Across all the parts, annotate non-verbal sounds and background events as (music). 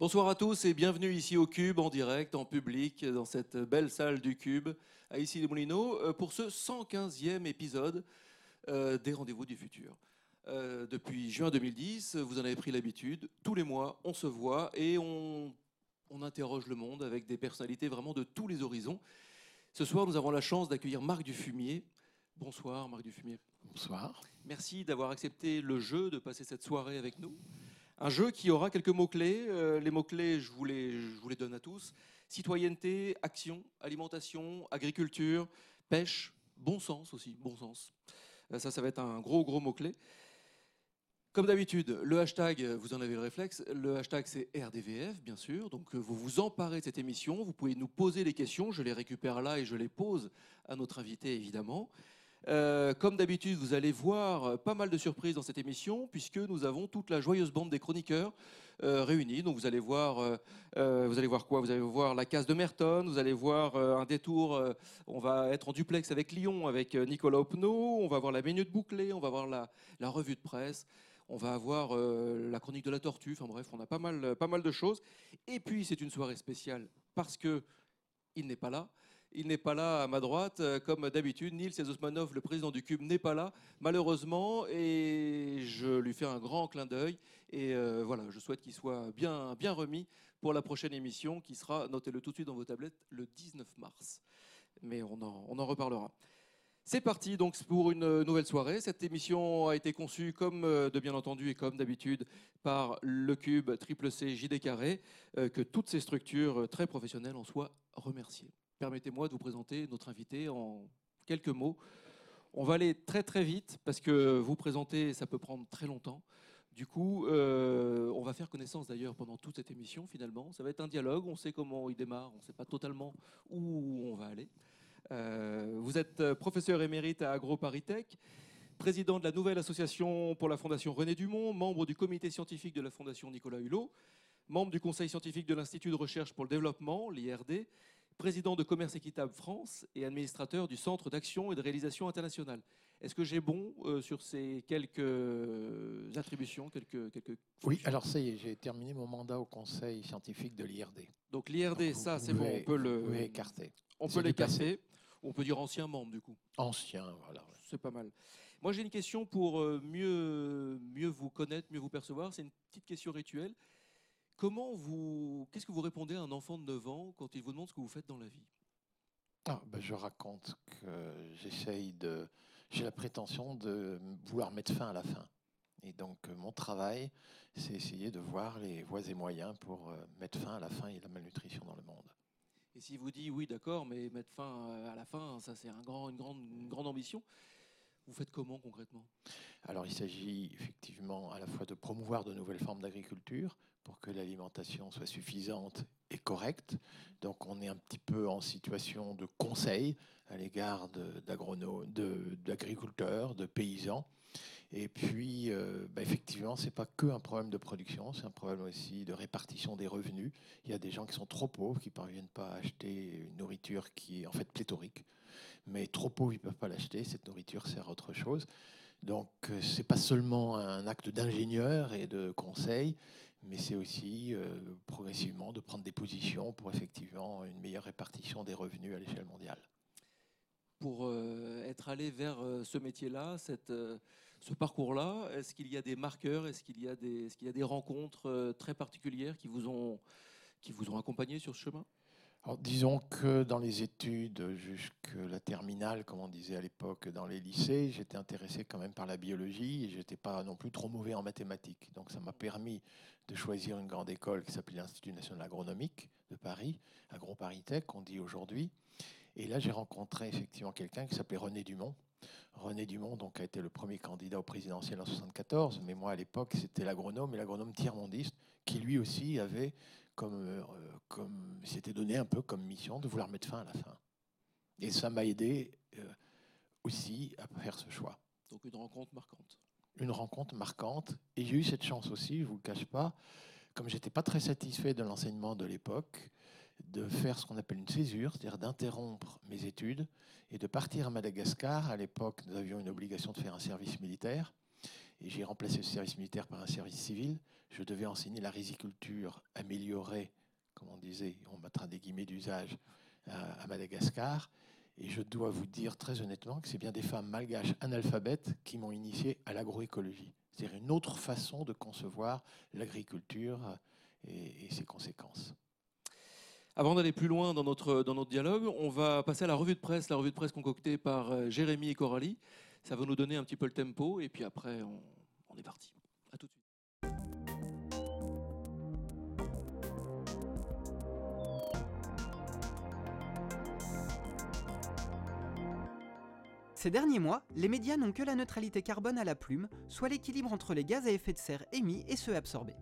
Bonsoir à tous et bienvenue ici au Cube en direct, en public, dans cette belle salle du Cube à Issy les Moulineaux euh, pour ce 115e épisode euh, des Rendez-vous du futur. Euh, depuis juin 2010, vous en avez pris l'habitude, tous les mois on se voit et on, on interroge le monde avec des personnalités vraiment de tous les horizons. Ce soir, nous avons la chance d'accueillir Marc Dufumier. Bonsoir Marc Dufumier. Bonsoir. Merci d'avoir accepté le jeu de passer cette soirée avec nous. Un jeu qui aura quelques mots-clés. Euh, les mots-clés, je vous, les, je vous les donne à tous. Citoyenneté, action, alimentation, agriculture, pêche, bon sens aussi, bon sens. Euh, ça, ça va être un gros, gros mot-clé. Comme d'habitude, le hashtag, vous en avez le réflexe, le hashtag c'est RDVF, bien sûr. Donc euh, vous vous emparez de cette émission, vous pouvez nous poser les questions, je les récupère là et je les pose à notre invité, évidemment. Euh, comme d'habitude, vous allez voir euh, pas mal de surprises dans cette émission, puisque nous avons toute la joyeuse bande des chroniqueurs euh, vous allez voir, euh, vous allez voir quoi? Vous allez voir la case de Merton, vous allez voir un détour. on va être en duplex avec Lyon, avec Nicolas Opno. On va voir la minute bouclée, on va voir la, revue de presse. On va avoir la chronique de la tortue. Enfin bref, on a pas mal, pas mal de choses. Et puis c'est une soirée spéciale parce que il n'est pas là. Il n'est pas là à ma droite, euh, comme d'habitude. Nils Osmanov, le président du Cube, n'est pas là, malheureusement, et je lui fais un grand clin d'œil. Et euh, voilà, je souhaite qu'il soit bien, bien remis pour la prochaine émission, qui sera, notez-le tout de suite dans vos tablettes, le 19 mars. Mais on en, on en reparlera. C'est parti donc pour une nouvelle soirée. Cette émission a été conçue comme euh, de bien entendu et comme d'habitude par le Cube Triple C JD Carré. Que toutes ces structures très professionnelles en soient remerciées. Permettez-moi de vous présenter notre invité en quelques mots. On va aller très très vite parce que vous présenter, ça peut prendre très longtemps. Du coup, euh, on va faire connaissance d'ailleurs pendant toute cette émission finalement. Ça va être un dialogue, on sait comment il démarre, on ne sait pas totalement où on va aller. Euh, vous êtes professeur émérite à AgroParisTech, président de la nouvelle association pour la Fondation René Dumont, membre du comité scientifique de la Fondation Nicolas Hulot, membre du conseil scientifique de l'Institut de recherche pour le développement, l'IRD, président de Commerce Équitable France et administrateur du Centre d'action et de réalisation internationale. Est-ce que j'ai bon euh, sur ces quelques euh, attributions, quelques, quelques Oui, alors ça y est, j'ai terminé mon mandat au conseil scientifique de l'IRD. Donc l'IRD, ça c'est bon, on peut le, écarter. on peut l'écarter. On peut dire ancien membre du coup. Ancien, voilà. ouais. C'est pas mal. Moi, j'ai une question pour euh, mieux, mieux vous connaître, mieux vous percevoir. C'est une petite question rituelle. Comment vous, qu'est-ce que vous répondez à un enfant de 9 ans quand il vous demande ce que vous faites dans la vie? Ah, ben, je raconte que j'essaye de. J'ai la prétention de vouloir mettre fin à la faim. Et donc, euh, mon travail, c'est essayer de voir les voies et moyens pour euh, mettre fin à la faim et la malnutrition dans le monde. Et s'il vous dit oui, d'accord, mais mettre fin à la fin, ça c'est un grand, une, grande, une grande ambition. Vous faites comment concrètement? Alors, il s'agit effectivement à la fois de promouvoir de nouvelles formes d'agriculture pour que l'alimentation soit suffisante et correcte. Donc, on est un petit peu en situation de conseil à l'égard d'agriculteurs, de, paysans. Et puis, euh, bah, effectivement, ce n'est pas que un problème de production, c'est un problème aussi de répartition des revenus. Il y a des gens qui sont trop pauvres, qui ne parviennent pas à acheter une nourriture qui est en fait pléthorique. Mais trop pauvres, ils ne peuvent pas l'acheter. Cette nourriture sert à autre chose. Donc, euh, c'est pas seulement un acte d'ingénieur et de conseil, mais c'est aussi euh, progressivement de prendre des positions pour effectivement une meilleure répartition des revenus à l'échelle mondiale. Pour euh, être allé vers euh, ce métier-là, ce parcours-là, est-ce qu'il y a des marqueurs, est-ce qu'il y a des, est-ce qu'il y a des rencontres très particulières qui vous ont, qui vous ont accompagné sur ce chemin? Alors, disons que dans les études jusque la terminale, comme on disait à l'époque dans les lycées, j'étais intéressé quand même par la biologie et j'étais pas non plus trop mauvais en mathématiques. Donc ça m'a permis de choisir une grande école qui s'appelait l'Institut national agronomique de Paris, AgroParisTech, on dit aujourd'hui. Et là, j'ai rencontré effectivement quelqu'un qui s'appelait René Dumont. René Dumont donc, a été le premier candidat au présidentiel en 1974, mais moi à l'époque c'était l'agronome et l'agronome tiers-mondiste qui lui aussi avait comme, euh, comme s'était donné un peu comme mission de vouloir mettre fin à la faim. Et ça m'a aidé euh, aussi à faire ce choix. Donc une rencontre marquante. Une rencontre marquante. Et j'ai eu cette chance aussi, je ne vous le cache pas, comme j'étais pas très satisfait de l'enseignement de l'époque, de faire ce qu'on appelle une césure, c'est-à-dire d'interrompre mes études et de partir à Madagascar. À l'époque, nous avions une obligation de faire un service militaire. et j'ai remplacé le service militaire par un service civil. Je devais enseigner la riziculture améliorée, comme on disait, on mettra des guillemets d'usage, à, Madagascar. Et je dois vous dire très honnêtement que c'est bien des femmes malgaches analphabètes qui m'ont initié à l'agroécologie. C'est-à-dire une autre façon de concevoir l'agriculture et, ses conséquences. Avant d'aller plus loin dans notre, dans notre dialogue, on va passer à la revue de presse, la revue de presse concoctée par euh, Jérémy et Coralie. Ça va nous donner un petit peu le tempo et puis après, on est parti. Ces derniers mois, les médias n'ont que la neutralité carbone à la plume, soit l'équilibre entre les gaz à effet de serre émis et ceux absorbés.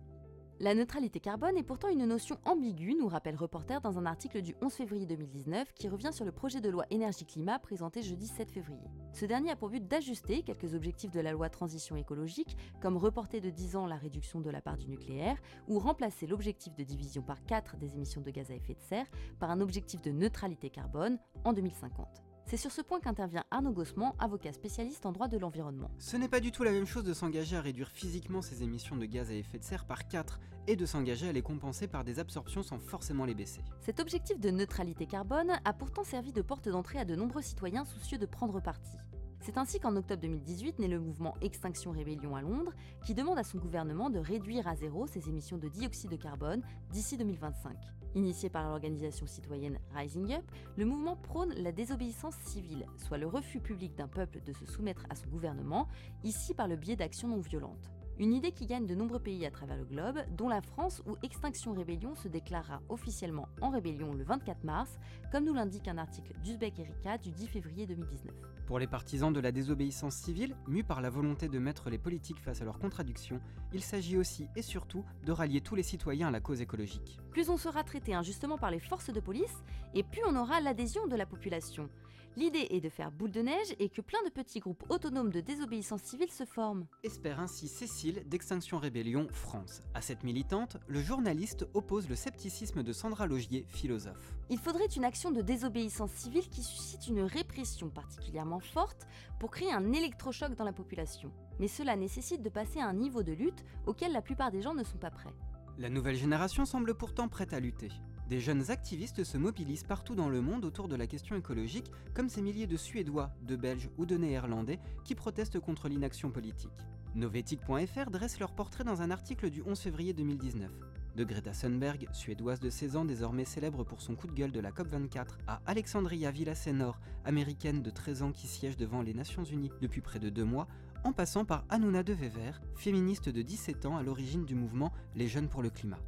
La neutralité carbone est pourtant une notion ambiguë, nous rappelle Reporter dans un article du 11 février 2019 qui revient sur le projet de loi énergie-climat présenté jeudi 7 février. Ce dernier a pour but d'ajuster quelques objectifs de la loi transition écologique, comme reporter de 10 ans la réduction de la part du nucléaire, ou remplacer l'objectif de division par 4 des émissions de gaz à effet de serre par un objectif de neutralité carbone en 2050. C'est sur ce point qu'intervient Arnaud Gossement, avocat spécialiste en droit de l'environnement. Ce n'est pas du tout la même chose de s'engager à réduire physiquement ses émissions de gaz à effet de serre par 4 et de s'engager à les compenser par des absorptions sans forcément les baisser. Cet objectif de neutralité carbone a pourtant servi de porte d'entrée à de nombreux citoyens soucieux de prendre parti. C'est ainsi qu'en octobre 2018 naît le mouvement Extinction Rébellion à Londres, qui demande à son gouvernement de réduire à zéro ses émissions de dioxyde de carbone d'ici 2025. Initié par l'organisation citoyenne Rising Up, le mouvement prône la désobéissance civile, soit le refus public d'un peuple de se soumettre à son gouvernement, ici par le biais d'actions non violentes. Une idée qui gagne de nombreux pays à travers le globe, dont la France où Extinction Rébellion se déclarera officiellement en rébellion le 24 mars, comme nous l'indique un article d'Uzbek Erika du 10 février 2019. Pour les partisans de la désobéissance civile, mus par la volonté de mettre les politiques face à leurs contradictions, il s'agit aussi et surtout de rallier tous les citoyens à la cause écologique. Plus on sera traité injustement par les forces de police, et plus on aura l'adhésion de la population. L'idée est de faire boule de neige et que plein de petits groupes autonomes de désobéissance civile se forment. Espère ainsi Cécile d'Extinction Rébellion France. À cette militante, le journaliste oppose le scepticisme de Sandra Logier, philosophe. Il faudrait une action de désobéissance civile qui suscite une répression particulièrement forte pour créer un électrochoc dans la population. Mais cela nécessite de passer à un niveau de lutte auquel la plupart des gens ne sont pas prêts. La nouvelle génération semble pourtant prête à lutter. Des jeunes activistes se mobilisent partout dans le monde autour de la question écologique, comme ces milliers de Suédois, de Belges ou de Néerlandais qui protestent contre l'inaction politique. Novetic.fr dresse leur portrait dans un article du 11 février 2019. De Greta Thunberg, suédoise de 16 ans désormais célèbre pour son coup de gueule de la COP24, à Alexandria Villasenor, américaine de 13 ans qui siège devant les Nations Unies depuis près de deux mois, en passant par Hanouna de Wever, féministe de 17 ans à l'origine du mouvement Les Jeunes pour le Climat.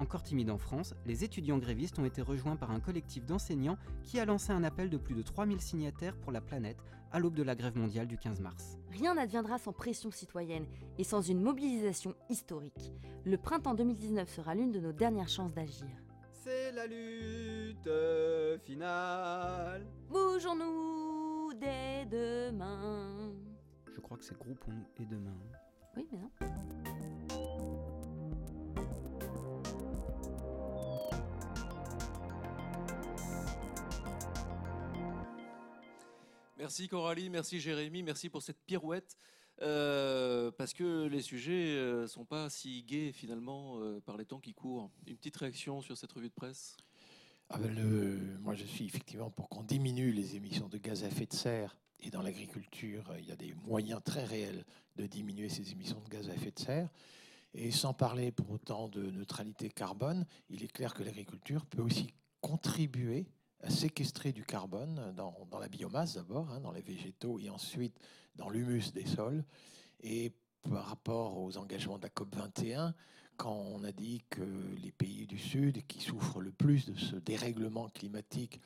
Encore timide en France, les étudiants grévistes ont été rejoints par un collectif d'enseignants qui a lancé un appel de plus de 3000 signataires pour la planète à l'aube de la grève mondiale du 15 mars. Rien n'adviendra sans pression citoyenne et sans une mobilisation historique. Le printemps 2019 sera l'une de nos dernières chances d'agir. C'est la lutte finale. Bougeons-nous dès demain. Je crois que c'est groupons-nous et demain. Oui, mais Merci Coralie, merci Jérémy, merci pour cette pirouette. Euh, parce que les sujets ne sont pas si gais finalement euh, par les temps qui courent. Une petite réaction sur cette revue de presse? Ah ben Moi je suis effectivement pour qu'on diminue les émissions de gaz à effet de serre. Et dans l'agriculture, il y a des moyens très réels de diminuer ces émissions de gaz à effet de serre. Et sans parler pour autant de neutralité carbone, il est clair que l'agriculture peut aussi contribuer séquestrer du carbone dans, dans la biomasse d'abord, hein, dans les végétaux, et ensuite dans l'humus des sols. Et par rapport aux engagements de la COP 21, quand on a dit que les pays du Sud qui souffrent le plus de ce dérèglement climatique,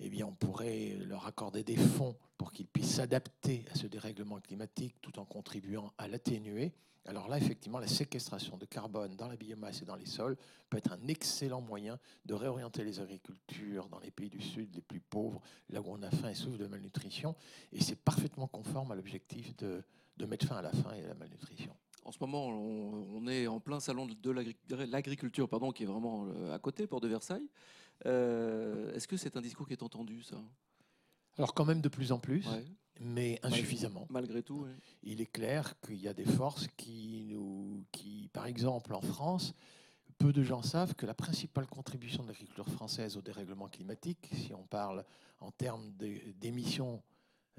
eh bien, on pourrait leur accorder des fonds pour qu'ils puissent s'adapter à ce dérèglement climatique tout en contribuant à l'atténuer. Alors là, effectivement, la séquestration de carbone dans la biomasse et dans les sols peut être un excellent moyen de réorienter les agricultures dans les pays du Sud les plus pauvres, là où on a faim et souffre de malnutrition. Et c'est parfaitement conforme à l'objectif de, de mettre fin à la faim et à la malnutrition. En ce moment, on, est en plein salon de l'agriculture, pardon, qui est vraiment euh, à côté, port de Versailles. Euh, Est-ce que c'est un discours qui est entendu, ça? Alors quand même de plus en plus, Ouais, mais insuffisamment. Malgré tout. ouais. Il est clair qu'il y a des forces qui nous, qui, par exemple, en France, peu de gens savent que la principale contribution de l'agriculture française au dérèglement climatique, si on parle en termes d'é- d'émissions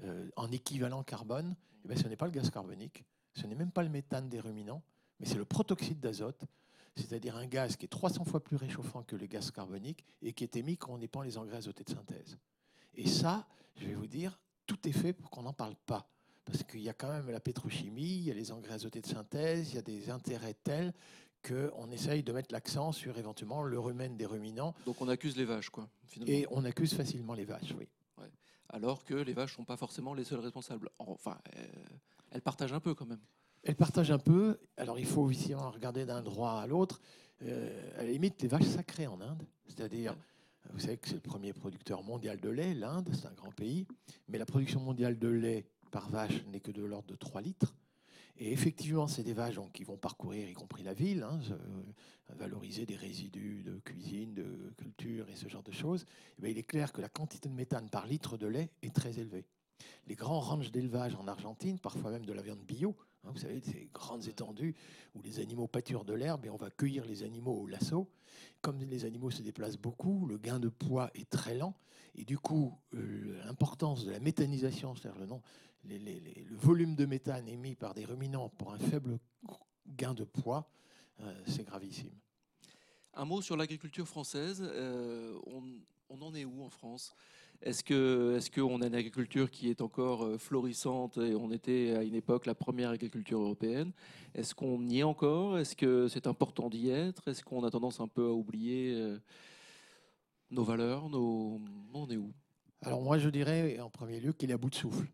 euh, en équivalent carbone, eh ben, ce n'est pas le gaz carbonique, ce n'est même pas le méthane des ruminants, mais c'est le protoxyde d'azote, c'est-à-dire un gaz qui est 300 fois plus réchauffant que le gaz carbonique et qui est émis quand on épand les engrais azotés de synthèse. Et ça, je vais vous dire, tout est fait pour qu'on n'en parle pas. Parce qu'il y a quand même la pétrochimie, il y a les engrais azotés de synthèse, il y a des intérêts tels qu'on essaye de mettre l'accent sur éventuellement le rumen des ruminants Donc on accuse les vaches, quoi, finalement. et on accuse facilement les vaches. Oui. Alors que les vaches ne sont pas forcément les seules responsables. Enfin, euh, elles partagent un peu quand même. Elles partagent un peu. Alors il faut aussi regarder d'un droit à l'autre. Euh, à la limite, les vaches sacrées en Inde, c'est-à-dire, vous savez que c'est le premier producteur mondial de lait, l'Inde, c'est un grand pays, mais la production mondiale de lait par vache n'est que de l'ordre de 3 litres. Et effectivement, c'est des vaches qui vont parcourir, y compris la ville, hein, se- valoriser des résidus de cuisine, de culture et ce genre de choses. Eh il est clair que la quantité de méthane par litre de lait est très élevée. Les grands ranchs d'élevage en Argentine, parfois même de la viande bio, hein, vous savez, ces grandes étendues où les animaux pâturent de l'herbe et on va cueillir les animaux au lasso. Comme les animaux se déplacent beaucoup, le gain de poids est très lent. Et du coup, euh, l'importance de la méthanisation, c'est-à-dire le, nom- le volume de méthane émis par des ruminants pour un faible gain de poids, euh, c'est gravissime. Un mot sur l'agriculture française. euh, on en est où en France? Est-ce est-ce qu'on a une agriculture qui est encore euh, florissante et on était à une époque la première agriculture européenne? Est-ce qu'on y est encore? Est-ce que c'est important d'y être? Est-ce qu'on a tendance un peu à oublier euh, nos valeurs nos... On est où? Alors moi, je dirais en premier lieu qu'il est à bout de souffle.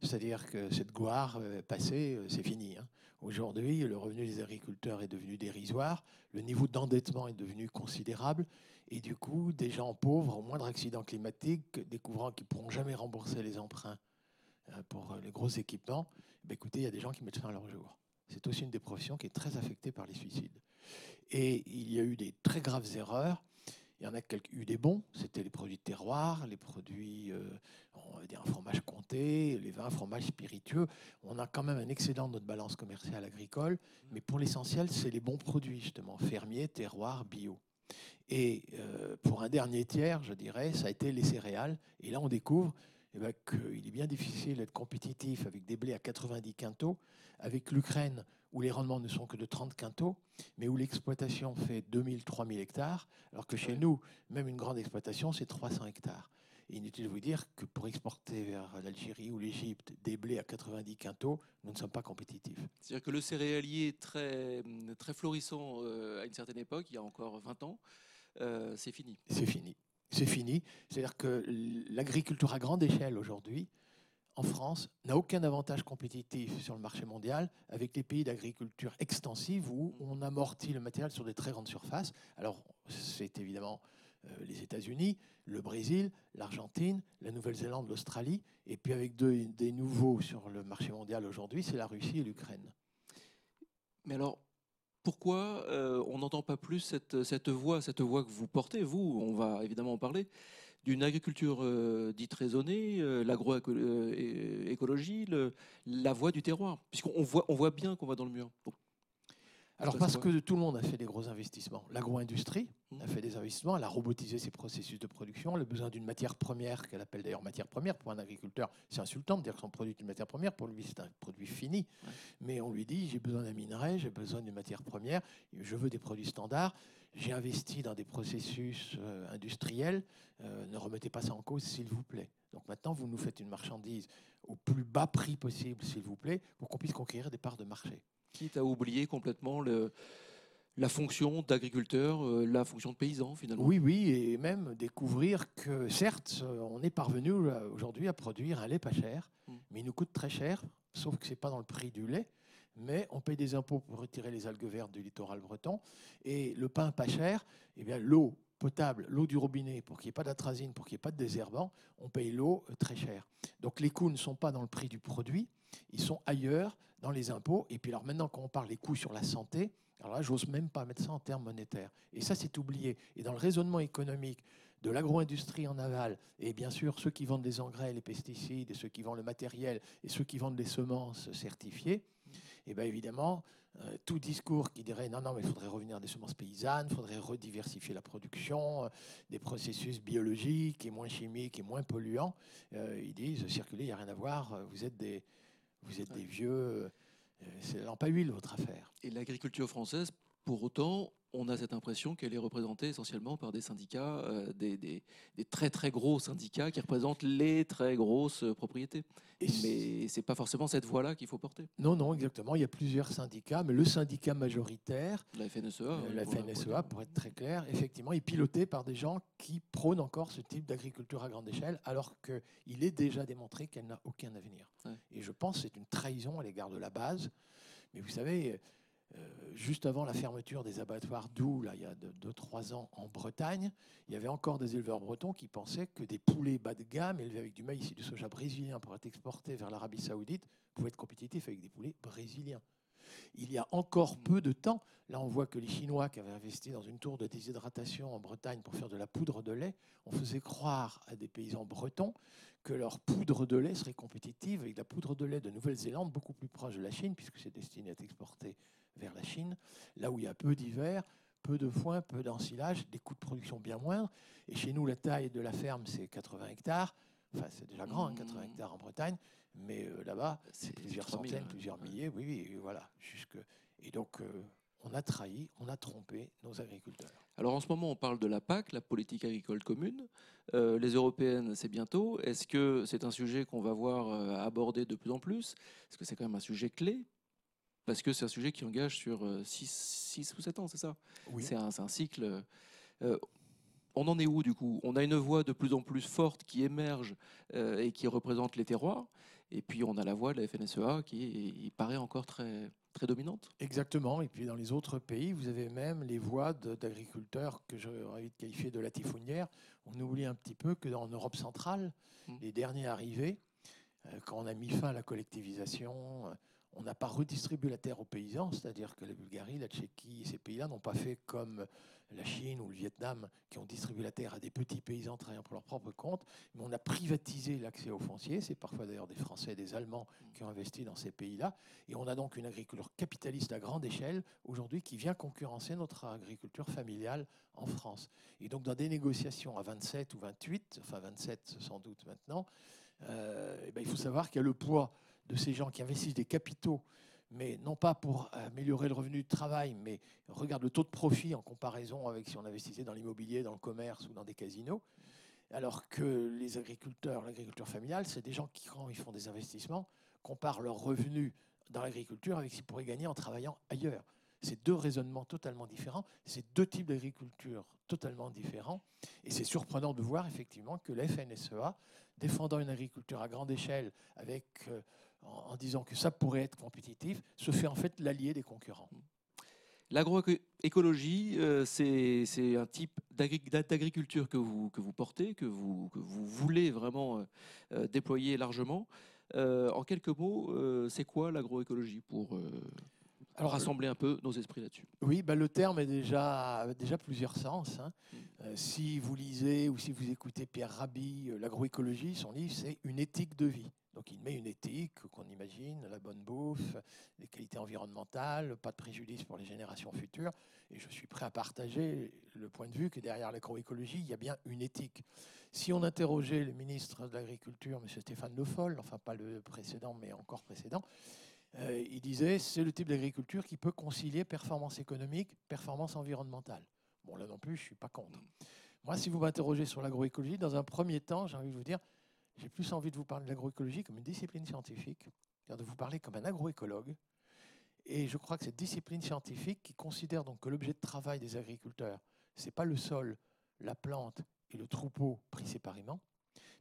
C'est-à-dire que cette gloire euh, passée, c'est fini. hein. Aujourd'hui, le revenu des agriculteurs est devenu dérisoire, le niveau d'endettement est devenu considérable, et du coup, des gens pauvres, au moindre accident climatique, découvrant qu'ils ne pourront jamais rembourser les emprunts euh, pour euh, les gros équipements, ben écoutez, il y a des gens qui mettent fin à leur jour. C'est aussi une des professions qui est très affectée par les suicides. Et il y a eu des très graves erreurs. Il y en a eu des bons, c'était les produits de terroir, les produits, euh, on va dire un fromage comté, les vins, fromages spiritueux. On a quand même un excédent de notre balance commerciale agricole, mais pour l'essentiel, c'est les bons produits, justement, fermiers, terroir, bio. Et euh, pour un dernier tiers, je dirais, ça a été les céréales. Et là, on découvre eh ben, qu'il est bien difficile d'être compétitif avec des blés à 90 quintaux, avec l'Ukraine où les rendements ne sont que de 30 quintaux, mais où l'exploitation fait 2000, 3000 hectares, alors que chez Ouais. nous, même une grande exploitation, c'est 300 hectares. Et inutile de vous dire que pour exporter vers l'Algérie ou l'Égypte des blés à 90 quintaux, nous ne sommes pas compétitifs. C'est-à-dire que le céréalier très, très florissant euh, à une certaine époque, il y a encore 20 ans, euh, c'est fini. C'est fini. C'est fini. C'est-à-dire que l'agriculture à grande échelle aujourd'hui, en France, n'a aucun avantage compétitif sur le marché mondial avec les pays d'agriculture extensive où on amortit le matériel sur des très grandes surfaces. Alors, c'est évidemment euh, les États-Unis, le Brésil, l'Argentine, la Nouvelle-Zélande, l'Australie, et puis avec deux- des nouveaux sur le marché mondial aujourd'hui, c'est la Russie et l'Ukraine. Mais alors, pourquoi euh, on n'entend pas plus cette, voix, cette voix que vous portez, vous, on va évidemment en parler, d'une agriculture euh, dite raisonnée, euh, l'agroécologie, la voix du terroir Puisqu'on voit, on voit bien qu'on va dans le mur. Alors parce que tout le monde a fait des gros investissements. L'agro-industrie a fait des investissements, elle a robotisé ses processus de production, elle a besoin d'une matière première, qu'elle appelle d'ailleurs matière première. Pour un agriculteur, c'est insultant de dire que son produit est une matière première. Pour lui, c'est un produit fini. Mais on lui dit, j'ai besoin d'un minerai, j'ai besoin d'une matière première, je veux des produits standards. J'ai investi dans des processus euh, industriels. euh, ne remettez pas ça en cause, s'il vous plaît. Donc maintenant, vous nous faites une marchandise au plus bas prix possible, s'il vous plaît, pour qu'on puisse conquérir des parts de marché. Quitte à oublier complètement le- la fonction d'agriculteur, euh, la fonction de paysan finalement. Oui, oui, et même découvrir que certes, euh, on est parvenu euh, aujourd'hui à produire un lait pas cher, Mm. mais il nous coûte très cher, sauf que ce n'est pas dans le prix du lait, mais on paye des impôts pour retirer les algues vertes du littoral breton, et le pain pas cher, eh bien l'eau potable, l'eau du robinet, pour qu'il n'y ait pas d'atrazine, pour qu'il n'y ait pas de désherbant, on paye l'eau très cher. Donc les coûts ne sont pas dans le prix du produit, ils sont ailleurs, dans les impôts. Et puis alors maintenant, quand on parle des coûts sur la santé, Alors là, j'ose même pas mettre ça en termes monétaires. Et ça, c'est oublié. Et dans le raisonnement économique de l'agro-industrie en aval, et bien sûr ceux qui vendent les engrais, les pesticides, et ceux qui vendent le matériel, et ceux qui vendent les semences certifiées, et bien évidemment, euh, tout discours qui dirait non, non, mais il faudrait revenir à des semences paysannes, il faudrait rediversifier la production, euh, des processus biologiques et moins chimiques et moins polluants, euh, ils disent circuler, il n'y a rien à voir, vous êtes des, vous êtes des vieux, c'est la lampe à huile votre affaire. Et l'agriculture française, pour autant, on a cette impression qu'elle est représentée essentiellement par des syndicats, euh, des, très très gros syndicats qui représentent les très grosses propriétés. Et mais c'est pas forcément cette voie-là qu'il faut porter. Non, non, exactement. Il y a plusieurs syndicats, mais le syndicat majoritaire, la FNSEA, euh, la FNSEA, pour être très clair, effectivement, est piloté par des gens qui prônent encore ce type d'agriculture à grande échelle, alors qu'il est déjà démontré qu'elle n'a aucun avenir. Et je pense que c'est une trahison à l'égard de la base. Mais vous savez, juste avant la fermeture des abattoirs d'Où, il y a 2-3 ans, en Bretagne, il y avait encore des éleveurs bretons qui pensaient que des poulets bas de gamme, élevés avec du maïs et du soja brésilien pour être exportés vers l'Arabie saoudite, pouvaient être compétitifs avec des poulets brésiliens. Il y a encore peu de temps, là on voit que les Chinois qui avaient investi dans une tour de déshydratation en Bretagne pour faire de la poudre de lait, on faisait croire à des paysans bretons que leur poudre de lait serait compétitive avec la poudre de lait de Nouvelle-Zélande, beaucoup plus proche de la Chine, puisque c'est destiné à être exporté vers la Chine, là où il y a peu d'hiver, peu de foin, peu d'ensilage, des coûts de production bien moindres. Et chez nous, la taille de la ferme, c'est 80 hectares. Enfin, c'est déjà grand, 80 hein, mmh. hectares en Bretagne. Mais euh, là-bas, c'est plusieurs centaines, plusieurs milliers. Oui, oui, voilà. Jusque... Et donc, euh, on a trahi, on a trompé nos agriculteurs. Alors en ce moment, on parle de la PAC, la politique agricole commune. Euh, les européennes, c'est bientôt. Est-ce que c'est un sujet qu'on va voir aborder de plus en plus? Est-ce que c'est quand même un sujet clé? Parce que c'est un sujet qui engage sur 6 euh, ou 7 ans, c'est ça? C'est un, un, cycle. Euh, on en est où du coup? On a une voix de plus en plus forte qui émerge euh, et qui représente les terroirs, et puis on a la voix de la FNSEA qui paraît encore très, très dominante. Exactement, et puis dans les autres pays, vous avez même les voix d'agriculteurs que j'aurais envie de qualifier de latifonnières. On oublie un petit peu que dans Europe centrale, mmh. les derniers arrivés, quand on a mis fin à la collectivisation, on n'a pas redistribué la terre aux paysans, c'est-à-dire que la Bulgarie, la Tchéquie, ces pays-là n'ont pas fait comme la Chine ou le Vietnam, qui ont distribué la terre à des petits paysans travaillant pour leur propre compte, mais on a privatisé l'accès aux fonciers. C'est parfois d'ailleurs des Français des Allemands qui ont investi dans ces pays-là. Et on a donc une agriculture capitaliste à grande échelle aujourd'hui qui vient concurrencer notre agriculture familiale en France. Et donc dans des négociations à 27 ou 28, enfin 27 sans doute maintenant, euh, eh ben, il faut savoir qu'il y a le poids de ces gens qui investissent des capitaux, mais non pas pour améliorer le revenu de travail, mais regarde le taux de profit en comparaison avec si on investissait dans l'immobilier, dans le commerce ou dans des casinos. Alors que les agriculteurs, l'agriculture familiale, c'est des gens qui, quand ils font des investissements, comparent leurs revenus dans l'agriculture avec ce qu'ils pourraient gagner en travaillant ailleurs. C'est deux raisonnements totalement différents, c'est deux types d'agriculture totalement différents. Et c'est surprenant de voir effectivement que la FNSEA, défendant une agriculture à grande échelle avec euh, en, disant que ça pourrait être compétitif, se fait en fait l'allié des concurrents. L'agroécologie, euh, c'est un type d'agriculture que vous, que vous portez, que vous, que vous voulez vraiment euh, euh, déployer largement. en quelques mots, c'est quoi l'agroécologie pour alors, rassembler un peu nos esprits là-dessus? Oui, bah, le terme est déjà, déjà plusieurs sens. Hein. Si vous lisez ou si vous écoutez Pierre Rabhi, l'agroécologie, son livre, c'est une éthique de vie. Donc il met une éthique qu'on imagine, la bonne bouffe, les qualités environnementales, pas de préjudice pour les générations futures. Et je suis prêt à partager le point de vue que derrière l'agroécologie, il y a bien une éthique. Si on interrogeait le ministre de l'Agriculture, M. Stéphane Le Foll, enfin pas le précédent, mais encore précédent, euh, il disait c'est le type d'agriculture qui peut concilier performance économique, performance environnementale. Bon, là non plus, je ne suis pas contre. Moi, si vous m'interrogez sur l'agroécologie, dans un premier temps, j'ai envie de vous dire, j'ai plus envie de vous parler de l'agroécologie comme une discipline scientifique, de vous parler comme un agroécologue. Et je crois que cette discipline scientifique qui considère donc que l'objet de travail des agriculteurs, ce n'est pas le sol, la plante et le troupeau pris séparément,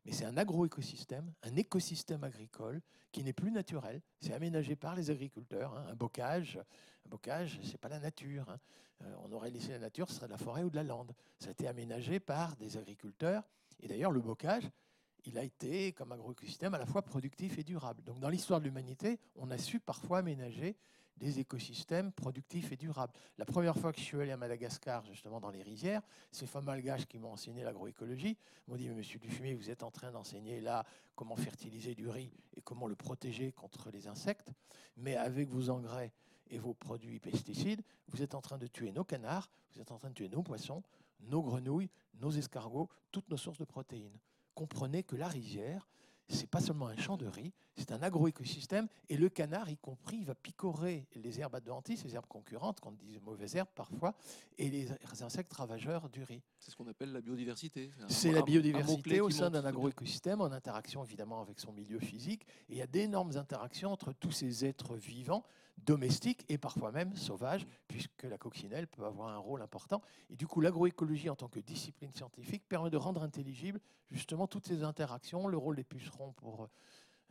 mais c'est un agroécosystème, un écosystème agricole qui n'est plus naturel, c'est aménagé par les agriculteurs. Hein. Un bocage, un bocage, c'est pas la nature. Hein. Euh, on aurait laissé la nature, ce serait de la forêt ou de la lande. Ça a été aménagé par des agriculteurs. Et d'ailleurs, le bocage, il a été, comme agroécosystème, à la fois productif et durable. Donc dans l'histoire de l'humanité, on a su parfois aménager des écosystèmes productifs et durables. La première fois que je suis allé à Madagascar, justement dans les rizières, ces femmes malgaches qui m'ont enseigné l'agroécologie m'ont dit, Monsieur Dufumier, vous êtes en train d'enseigner là comment fertiliser du riz et comment le protéger contre les insectes, mais avec vos engrais et vos produits pesticides, vous êtes en train de tuer nos canards, vous êtes en train de tuer nos poissons, nos grenouilles, nos escargots, toutes nos sources de protéines. Comprenez que la rizière, c'est pas seulement un champ de riz, c'est un agroécosystème. Et le canard, y compris, va picorer les herbes adventices, les herbes concurrentes, qu'on dit mauvaises herbes parfois, et les insectes ravageurs du riz. C'est ce qu'on appelle la biodiversité. C'est la biodiversité au sein d'un agroécosystème, en interaction évidemment avec son milieu physique. Et il y a d'énormes interactions entre tous ces êtres vivants domestiques et parfois même sauvages, puisque la coccinelle peut avoir un rôle important. Et du coup, l'agroécologie en tant que discipline scientifique permet de rendre intelligible justement toutes ces interactions, le rôle des pucerons pour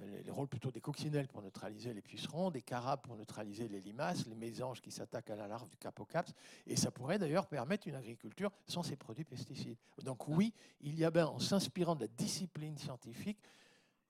euh, les rôles plutôt des coccinelles pour neutraliser les pucerons, des carabes pour neutraliser les limaces, les mésanges qui s'attaquent à la larve du capocaps. Et ça pourrait d'ailleurs permettre une agriculture sans ces produits pesticides. Donc oui, il y a bien, en s'inspirant de la discipline scientifique,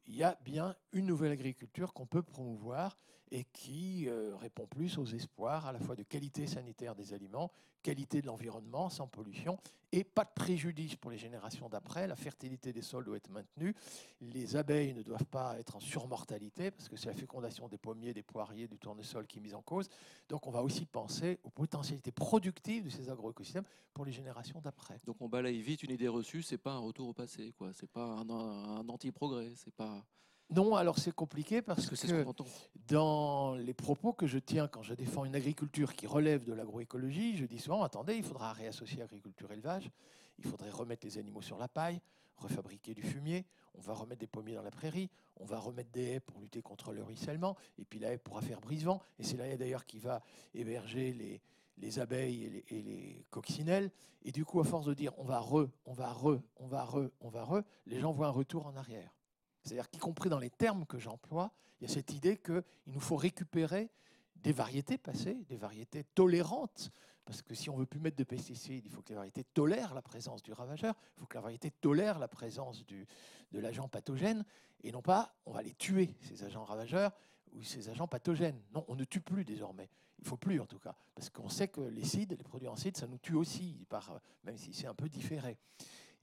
il y a bien une nouvelle agriculture qu'on peut promouvoir et qui euh, répond plus aux espoirs à la fois de qualité sanitaire des aliments, qualité de l'environnement sans pollution et pas de préjudice pour les générations d'après. La fertilité des sols doit être maintenue. Les abeilles ne doivent pas être en surmortalité parce que c'est la fécondation des pommiers, des poiriers, du tournesol qui est mise en cause. Donc on va aussi penser aux potentialités productives de ces agroécosystèmes pour les générations d'après. Donc on balaye vite une idée reçue, c'est pas un retour au passé, quoi. C'est pas un, un anti-progrès, c'est pas. Non, alors c'est compliqué parce, que, que dans les propos que je tiens quand je défends une agriculture qui relève de l'agroécologie, je dis souvent, attendez, il faudra réassocier agriculture et élevage, il faudrait remettre les animaux sur la paille, refabriquer du fumier, on va remettre des pommiers dans la prairie, on va remettre des haies pour lutter contre le ruissellement, et puis la haie pourra faire brise-vent, et c'est la haie d'ailleurs qui va héberger les, les abeilles et les, et les, coccinelles. Et du coup, à force de dire on va re, on va re, on va re, on va re, les gens voient un retour en arrière. C'est-à-dire qu'y compris dans les termes que j'emploie, il y a cette idée qu'il nous faut récupérer des variétés passées, des variétés tolérantes, parce que si on veut plus mettre de pesticides, il faut que les variétés tolèrent la présence du ravageur, il faut que la variété tolère la présence du, de l'agent pathogène, et non pas on va les tuer, ces agents ravageurs ou ces agents pathogènes. Non, on ne tue plus désormais. Il faut plus en tout cas, parce qu'on sait que les cides, les produits en cides, ça nous tue aussi, même si c'est un peu différé.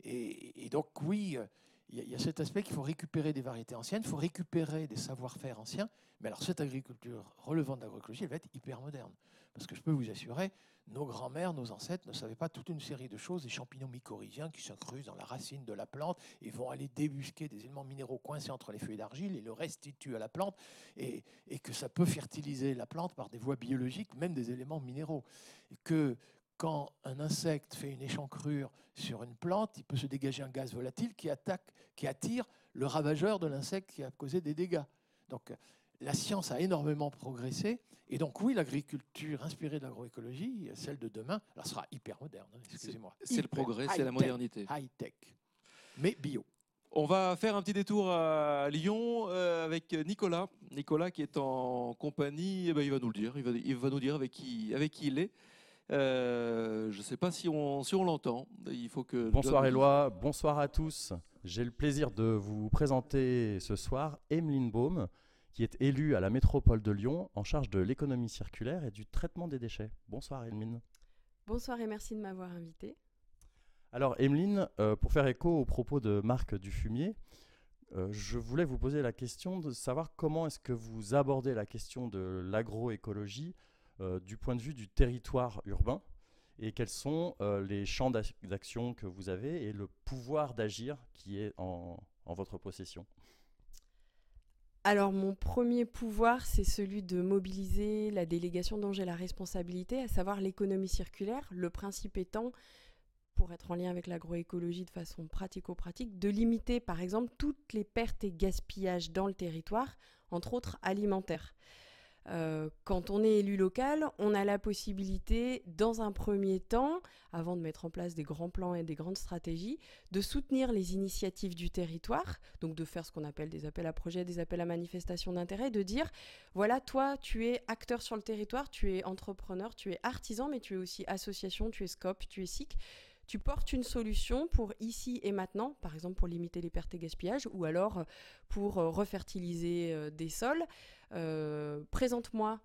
Et, et donc oui, il y, a cet aspect qu'il faut récupérer des variétés anciennes, il faut récupérer des savoir-faire anciens. Mais alors cette agriculture relevant de l'agroécologie, elle va être hyper moderne. Parce que je peux vous assurer, nos grands-mères, nos ancêtres ne savaient pas toute une série de choses, des champignons mycorhiziens qui s'incrusent dans la racine de la plante et vont aller débusquer des éléments minéraux coincés entre les feuilles d'argile et le restituent à la plante, et, et, que ça peut fertiliser la plante par des voies biologiques, même des éléments minéraux. Et que quand un insecte fait une échancrure sur une plante, il peut se dégager un gaz volatile qui, attaque, qui attire le ravageur de l'insecte qui a causé des dégâts. Donc la science a énormément progressé. Et donc oui, l'agriculture inspirée de l'agroécologie, celle de demain, elle sera hyper moderne, hein, excusez-moi. C'est le progrès, c'est la modernité. High-tech, mais bio. On va faire un petit détour à Lyon euh, avec Nicolas. Nicolas qui est en compagnie, eh ben, il va nous le dire, il va, il va nous dire avec qui, avec qui il est. Euh, je ne sais pas si on, si on l'entend. Il faut que. Bonsoir Éloi, bonsoir à tous. J'ai le plaisir de vous présenter ce soir Emeline Baum, qui est élue à la métropole de Lyon en charge de l'économie circulaire et du traitement des déchets. Bonsoir Emeline. Bonsoir et merci de m'avoir invité. Alors Emeline, euh, pour faire écho aux propos de Marc Dufumier, euh, je voulais vous poser la question de savoir comment est-ce que vous abordez la question de l'agroécologie euh, du point de vue du territoire urbain et quels sont euh, les champs d'action que vous avez et le pouvoir d'agir qui est en, votre possession? Alors mon premier pouvoir, c'est celui de mobiliser la délégation dont j'ai la responsabilité, à savoir l'économie circulaire, le principe étant, pour être en lien avec l'agroécologie de façon pratico-pratique, de limiter par exemple toutes les pertes et gaspillages dans le territoire, entre autres alimentaires. Euh, quand on est élu local, on a la possibilité, dans un premier temps, avant de mettre en place des grands plans et des grandes stratégies, de soutenir les initiatives du territoire, donc de faire ce qu'on appelle des appels à projets, des appels à manifestation d'intérêt, de dire, voilà, toi, tu es acteur sur le territoire, tu es entrepreneur, tu es artisan, mais tu es aussi association, tu es SCOP, tu es SIC tu portes une solution pour ici et maintenant, par exemple pour limiter les pertes et gaspillages, ou alors pour refertiliser des sols. Présente-moi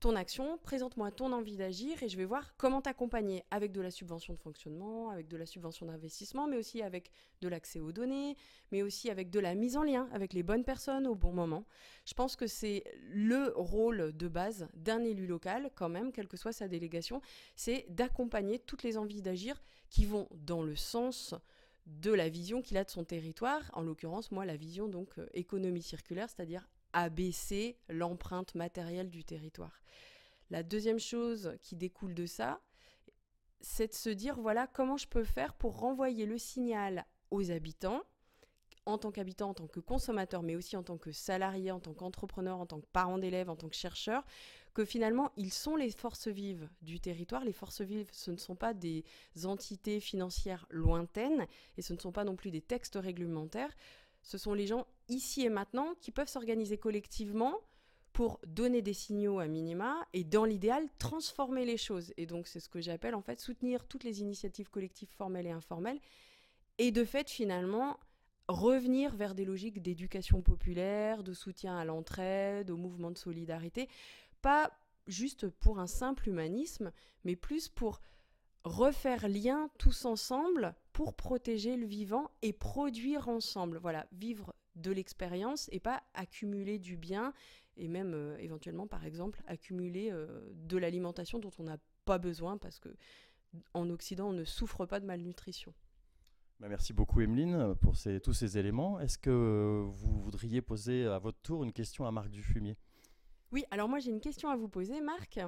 ton action, présente-moi ton envie d'agir et je vais voir comment t'accompagner avec de la subvention de fonctionnement, avec de la subvention d'investissement, mais aussi avec de l'accès aux données, mais aussi avec de la mise en lien avec les bonnes personnes au bon moment. Je pense que c'est le rôle de base d'un élu local, quand même, quelle que soit sa délégation, c'est d'accompagner toutes les envies d'agir qui vont dans le sens de la vision qu'il a de son territoire, en l'occurrence, moi, la vision donc euh, économie circulaire, c'est-à-dire abaisser l'empreinte matérielle du territoire. La deuxième chose qui découle de ça, c'est de se dire, voilà, comment je peux faire pour renvoyer le signal aux habitants, en tant qu'habitant, en tant que consommateur, mais aussi en tant que salarié, en tant qu'entrepreneur, en tant que parent d'élève, en tant que chercheur, que finalement, ils sont les forces vives du territoire. Les forces vives, ce ne sont pas des entités financières lointaines et ce ne sont pas non plus des textes réglementaires. Ce sont les gens ici et maintenant qui peuvent s'organiser collectivement pour donner des signaux à minima et dans l'idéal transformer les choses. Et donc c'est ce que j'appelle en fait soutenir toutes les initiatives collectives formelles et informelles et de fait finalement revenir vers des logiques d'éducation populaire, de soutien à l'entraide, au mouvement de solidarité, pas juste pour un simple humanisme, mais plus pour refaire lien tous ensemble pour protéger le vivant et produire ensemble. Voilà, vivre de l'expérience et pas accumuler du bien et même euh, éventuellement par exemple accumuler euh, de l'alimentation dont on n'a pas besoin parce que en Occident on ne souffre pas de malnutrition. Bah, merci beaucoup Emeline pour tous ces éléments. Est-ce que vous voudriez poser à votre tour une question à Marc Dufumier? Oui, alors moi j'ai une question à vous poser Marc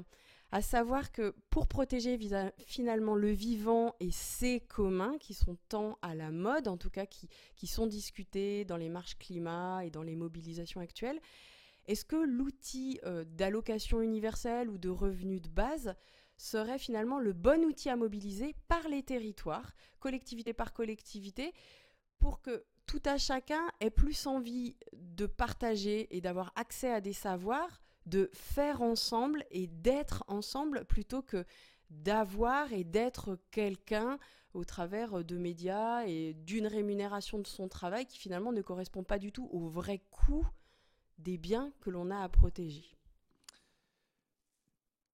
à savoir que pour protéger finalement le vivant et ses communs, qui sont tant à la mode, en tout cas qui, sont discutés dans les marches climat et dans les mobilisations actuelles, est-ce que l'outil euh, d'allocation universelle ou de revenu de base serait finalement le bon outil à mobiliser par les territoires, collectivité par collectivité, pour que tout à chacun ait plus envie de partager et d'avoir accès à des savoirs de faire ensemble et d'être ensemble plutôt que d'avoir et d'être quelqu'un au travers de médias et d'une rémunération de son travail qui finalement ne correspond pas du tout au vrai coût des biens que l'on a à protéger.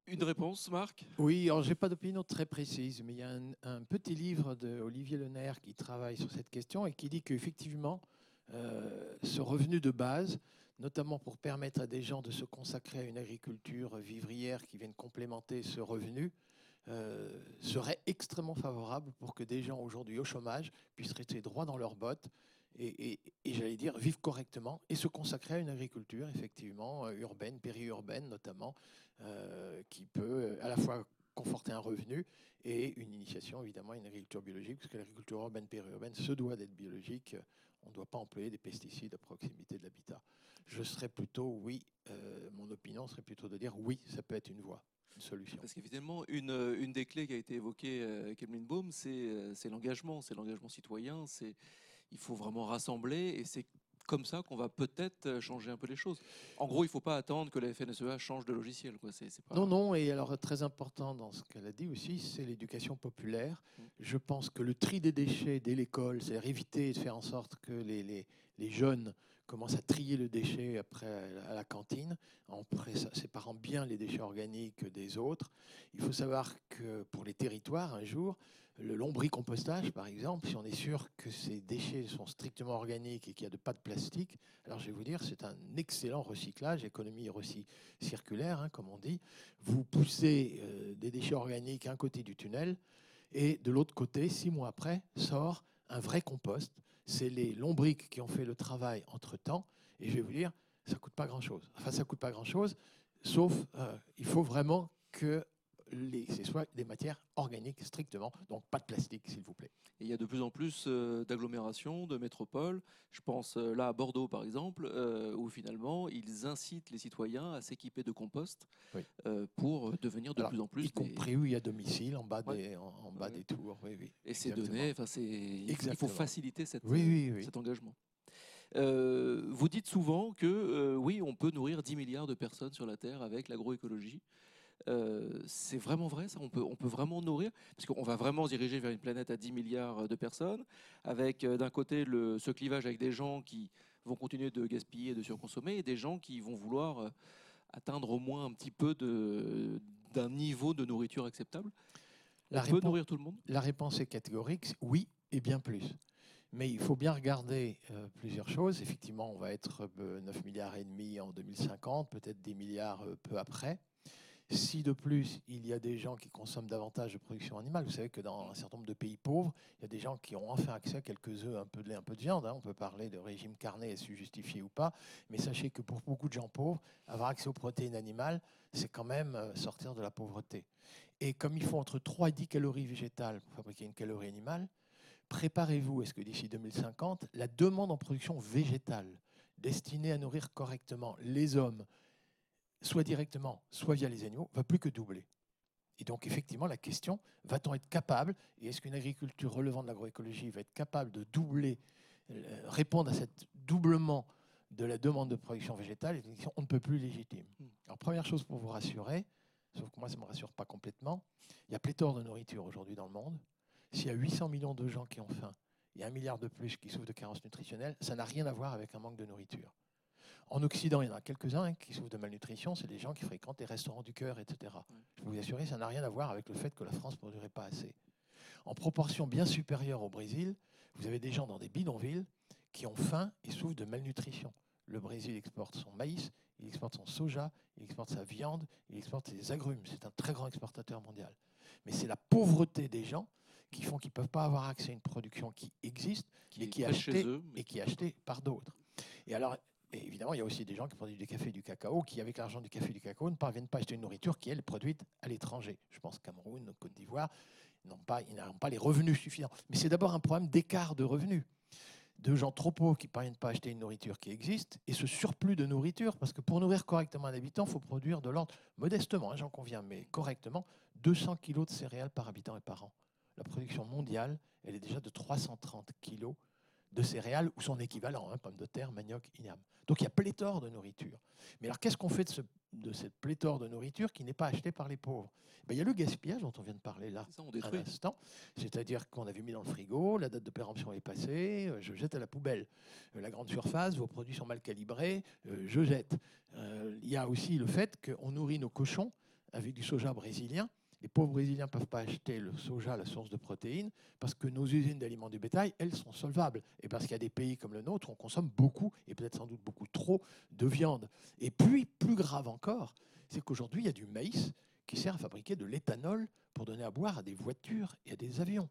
Une réponse, Marc? Oui, alors j'ai pas d'opinion très précise, mais il y a un, petit livre d'Olivier Lenaire qui travaille sur cette question et qui dit qu'effectivement, euh, ce revenu de base, notamment pour permettre à des gens de se consacrer à une agriculture vivrière qui vienne complémenter ce revenu, euh, serait extrêmement favorable pour que des gens aujourd'hui au chômage puissent rester droit dans leurs bottes et, j'allais dire vivre correctement et se consacrer à une agriculture effectivement euh, urbaine, périurbaine notamment, euh, qui peut à la fois conforter un revenu et une initiation évidemment à une agriculture biologique, parce que l'agriculture urbaine, périurbaine se doit d'être biologique. On ne doit pas employer des pesticides à proximité de l'habitat je serais plutôt oui, euh, mon opinion serait plutôt de dire oui, ça peut être une voie, une solution. Parce qu'évidemment, une, euh, des clés qui a été évoquée euh, Emeline Baum, c'est l'engagement, c'est l'engagement citoyen, il faut vraiment rassembler et c'est comme ça qu'on va peut-être changer un peu les choses. En gros, il ne faut pas attendre que la FNSEA change de logiciel. Quoi. Non, non, et alors très important dans ce qu'elle a dit aussi, c'est l'éducation populaire. Mm. Je pense que le tri des déchets dès l'école, c'est éviter de faire en sorte que les, les, les jeunes commence à trier le déchet après à la cantine, en séparant bien les déchets organiques des autres. Il faut savoir que pour les territoires, un jour, le lombricompostage, par exemple, si on est sûr que ces déchets sont strictement organiques et qu'il n'y a pas de plastique, alors je vais vous dire, c'est un excellent recyclage, économie circulaire, hein, comme on dit. Vous poussez euh, des déchets organiques un côté du tunnel, et de l'autre côté, six mois après, sort un vrai compost c'est les lombriques qui ont fait le travail entre-temps. Et je vais vous dire, ça coûte pas grand-chose. Enfin, ça coûte pas grand-chose, sauf euh, il faut vraiment que les, ce soit des matières organiques strictement, donc pas de plastique, s'il vous plaît. Et il y a de plus en plus euh, d'agglomérations, de métropoles. Je pense euh, là à Bordeaux, par exemple, où finalement ils incitent les citoyens à s'équiper de compost pour devenir de plus en plus. Y compris oui, à domicile, en bas, des, en, bas des tours. Oui, oui, Et c'est donné, il faut faciliter cet engagement. vous dites souvent que oui, on peut nourrir 10 milliards de personnes sur la Terre avec l'agroécologie. Euh, c'est vraiment vrai, ça on peut, on peut vraiment nourrir, parce qu'on va vraiment se diriger vers une planète à 10 milliards de personnes, avec euh, d'un côté le, ce clivage avec des gens qui vont continuer de gaspiller et de surconsommer, et des gens qui vont vouloir euh, atteindre au moins un petit peu d'un niveau de nourriture acceptable. La on peut nourrir tout le monde? La réponse est catégorique, oui et bien plus. Mais il faut bien regarder euh, plusieurs choses. Effectivement, on va être euh, 9 milliards et demi en 2050, peut-être des milliards euh, peu après. Si de plus, il y a des gens qui consomment davantage de production animale, vous savez que dans un certain nombre de pays pauvres, il y a des gens qui ont enfin accès à quelques œufs, un peu de lait, un peu de viande. hein. On peut parler de régime carné, est-ce justifié ou pas. Mais sachez que pour beaucoup de gens pauvres, avoir accès aux protéines animales, c'est quand même euh, sortir de la pauvreté. Et comme il faut entre 3 et 10 calories végétales pour fabriquer une calorie animale, préparez-vous à ce que d'ici 2050, la demande en production végétale destinée à nourrir correctement les hommes, soit directement, soit via les animaux, va plus que doubler. Et donc, effectivement, la question, va-t-on être capable, et est-ce qu'une agriculture relevant de l'agroécologie va être capable de doubler, euh, répondre à cet doublement de la demande de production végétale est une question on ne peut plus légitime. Hmm. Alors, première chose pour vous rassurer, sauf que moi, ça ne me rassure pas complètement, il y a pléthore de nourriture aujourd'hui dans le monde. S'il y a 800 millions de gens qui ont faim et un milliard de plus qui souffrent de carences nutritionnelles, ça n'a rien à voir avec un manque de nourriture. En Occident, il y en a quelques-uns hein, qui souffrent de malnutrition, c'est des gens qui fréquentent les restaurants du cœur, etc. Je peux vous assurer, ça n'a rien à voir avec le fait que la France ne produirait pas assez. En proportion bien supérieure au Brésil, vous avez des gens dans des bidonvilles qui ont faim et souffrent de malnutrition. Le Brésil exporte son maïs, il exporte son soja, il exporte sa viande, il exporte ses agrumes. C'est un très grand exportateur mondial. Mais c'est la pauvreté des gens qui font qu'ils ne peuvent pas avoir accès à une production qui existe mais qui est est chez acheté eux, mais et qui est acheté par d'autres. Et alors, et évidemment, il y a aussi des gens qui produisent du café et du cacao qui, avec l'argent du café et du cacao, ne parviennent pas à acheter une nourriture qui, est produite à l'étranger. Je pense Cameroun, Côte d'Ivoire, ils n'ont pas les revenus suffisants. Mais c'est d'abord un problème d'écart de revenus. De gens trop pauvres qui ne parviennent pas à acheter une nourriture qui existe et ce surplus de nourriture, parce que pour nourrir correctement un habitant, il faut produire de l'ordre, modestement, hein, j'en conviens, mais correctement, 200 kilos de céréales par habitant et par an. La production mondiale, elle est déjà de 330 kilos de céréales ou son équivalent, hein, pommes de terre, manioc, igname. Donc il y a pléthore de nourriture. Mais alors qu'est-ce qu'on fait de, ce- de cette pléthore de nourriture qui n'est pas achetée par les pauvres? Ben, Il y a le gaspillage dont on vient de parler là ça, on un instant. C'est-à-dire qu'on avait mis dans le frigo, la date de péremption est passée, euh, je jette à la poubelle. Euh, La grande surface, vos produits sont mal calibrés, euh, je jette. Euh, Il y a aussi le fait qu'on nourrit nos cochons avec du soja brésilien. Les pauvres Brésiliens ne peuvent pas acheter le soja, la source de protéines, parce que nos usines d'aliments du bétail, elles sont solvables. Et parce qu'il y a des pays comme le nôtre, où on consomme beaucoup, et peut-être sans doute beaucoup trop, de viande. Et puis, plus grave encore, c'est qu'aujourd'hui, il y a du maïs qui sert à fabriquer de l'éthanol pour donner à boire à des voitures et à des avions.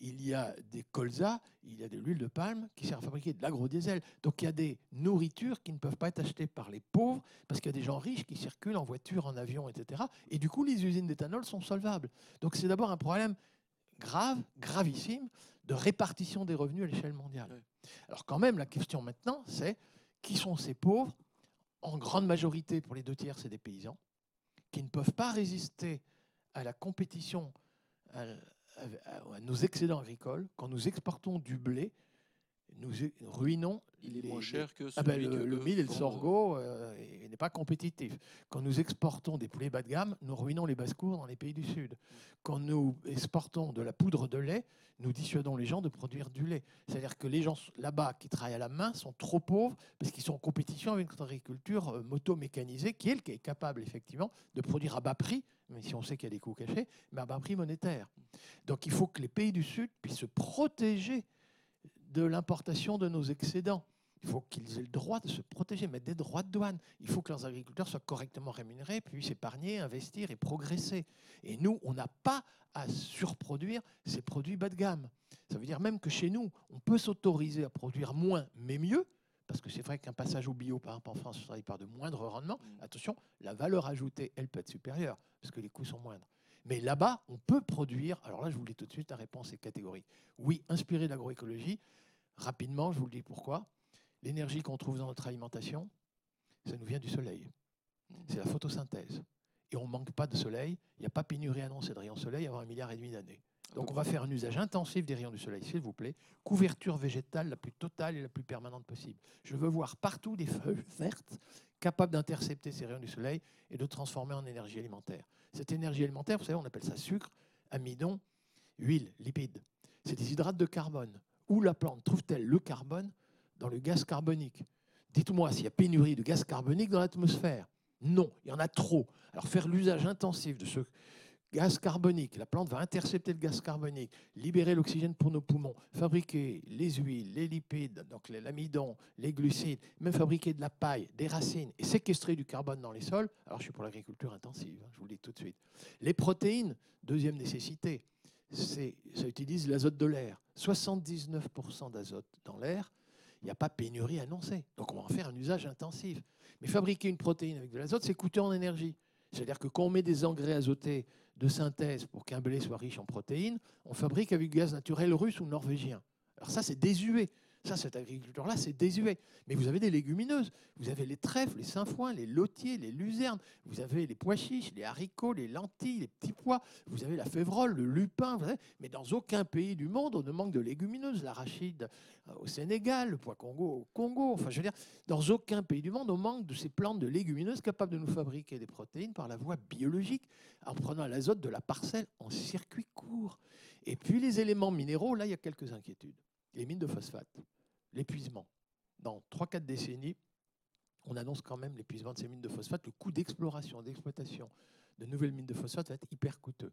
Il y a des colzas, il y a de l'huile de palme qui sert à fabriquer de l'agro-diesel. Donc il y a des nourritures qui ne peuvent pas être achetées par les pauvres parce qu'il y a des gens riches qui circulent en voiture, en avion, etc. Et du coup, les usines d'éthanol sont solvables. Donc c'est d'abord un problème grave, gravissime, de répartition des revenus à l'échelle mondiale. Alors quand même, la question maintenant, c'est qui sont ces pauvres? En grande majorité, pour les deux tiers, c'est des paysans qui ne peuvent pas résister à la compétition, à, à- à nos excédents agricoles. Quand nous exportons du blé, nous ruinons Il est les- moins cher que ah ben, que le, le mil et le sorgho euh, n'est pas compétitif. Quand nous exportons des poulets bas de gamme, nous ruinons les basses-cours dans les pays du Sud. Quand nous exportons de la poudre de lait, nous dissuadons les gens de produire du lait. C'est-à-dire que les gens là-bas qui travaillent à la main sont trop pauvres parce qu'ils sont en compétition avec notre agriculture euh, moto-mécanisée, qui elle, qui est capable effectivement de produire à bas prix, même si on sait qu'il y a des coûts cachés, mais à bas prix monétaire. Donc il faut que les pays du Sud puissent se protéger de l'importation de nos excédents. Il faut qu'ils aient le droit de se protéger, mettre des droits de douane. Il faut que leurs agriculteurs soient correctement rémunérés, puissent épargner, investir et progresser. Et nous, on n'a pas à surproduire ces produits bas de gamme. Ça veut dire même que chez nous, on peut s'autoriser à produire moins, mais mieux, parce que c'est vrai qu'un passage au bio, par exemple en France, traduit par de moindres rendements. Mm. Attention, la valeur ajoutée, elle peut être supérieure, parce que les coûts sont moindres. Mais là-bas, on peut produire. Alors là, je vous dis tout de suite, la réponse est catégorique. Oui, inspiré de l'agroécologie. Rapidement, je vous le dis pourquoi. L'énergie qu'on trouve dans notre alimentation, ça nous vient du soleil. C'est la photosynthèse. Et on ne manque pas de soleil. Il n'y a pas pénurie annoncée de rayons soleil avant un milliard et demi d'années. Donc on va faire un usage intensif des rayons du soleil, s'il vous plaît. Couverture végétale la plus totale et la plus permanente possible. Je veux voir partout des feuilles vertes capables d'intercepter ces rayons du soleil et de transformer en énergie alimentaire. Cette énergie alimentaire, vous savez, on appelle ça sucre, amidon, huile, lipides. C'est des hydrates de carbone. Où la plante trouve-t-elle le carbone? Dans le gaz carbonique. Dites-moi s'il y a pénurie de gaz carbonique dans l'atmosphère. Non, il y en a trop. Alors faire l'usage intensif de ce gaz carbonique, la plante va intercepter le gaz carbonique, libérer l'oxygène pour nos poumons, fabriquer les huiles, les lipides, donc l'amidon, les glucides, même fabriquer de la paille, des racines et séquestrer du carbone dans les sols. Alors je suis pour l'agriculture intensive, hein, je vous le dis tout de suite. Les protéines, deuxième nécessité, ça utilise l'azote de l'air. 79% d'azote dans l'air, il n'y a pas pénurie annoncée. Donc on va en faire un usage intensif. Mais fabriquer une protéine avec de l'azote, c'est coûteux en énergie. C'est-à-dire que quand on met des engrais azotés de synthèse pour qu'un blé soit riche en protéines, on fabrique avec du gaz naturel russe ou norvégien. Alors ça, c'est désuet. Cette agriculture-là, c'est désuet. Mais vous avez des légumineuses. Vous avez les trèfles, les sainfoins, les lotiers, les luzernes. Vous avez les pois chiches, les haricots, les lentilles, les petits pois. Vous avez la févrole, le lupin. Mais dans aucun pays du monde, on ne manque de légumineuses. L'arachide euh, au Sénégal, le pois Congo au Congo. Enfin, je veux dire, dans aucun pays du monde, on manque de ces plantes de légumineuses capables de nous fabriquer des protéines par la voie biologique en prenant l'azote de la parcelle en circuit court. Et puis les éléments minéraux, là, il y a quelques inquiétudes. Les mines de phosphate l'épuisement. Dans 3-4 décennies, on annonce quand même l'épuisement de ces mines de phosphate. Le coût d'exploration, d'exploitation de nouvelles mines de phosphate va être hyper coûteux.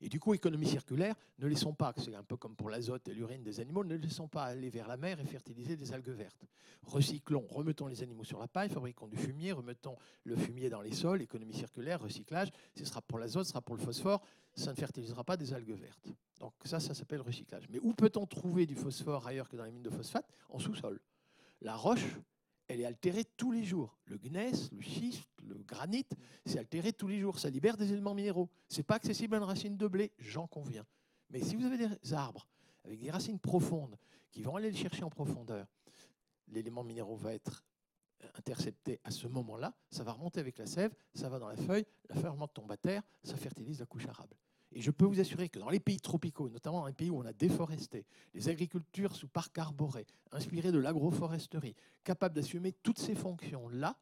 Et du coup, économie circulaire, ne laissons pas, c'est un peu comme pour l'azote et l'urine des animaux, ne laissons pas aller vers la mer et fertiliser des algues vertes. Recyclons, remettons les animaux sur la paille, fabriquons du fumier, remettons le fumier dans les sols, économie circulaire, recyclage, ce sera pour l'azote, ce sera pour le phosphore, ça ne fertilisera pas des algues vertes. Donc ça, ça s'appelle recyclage. Mais où peut-on trouver du phosphore ailleurs que dans les mines de phosphate? En sous-sol. La roche, elle est altérée tous les jours. Le gneiss, le schiste, le granit, c'est altéré tous les jours. Ça libère des éléments minéraux. C'est pas accessible à une racine de blé, j'en conviens. Mais si vous avez des arbres avec des racines profondes qui vont aller le chercher en profondeur, l'élément minéraux va être intercepté à ce moment-là, ça va remonter avec la sève, ça va dans la feuille, la feuille remonte tombe à terre, ça fertilise la couche arable. Et je peux vous assurer que dans les pays tropicaux, notamment dans les pays où on a déforesté, les agricultures sous parc arboré, inspirées de l'agroforesterie, capables d'assumer toutes ces fonctions-là,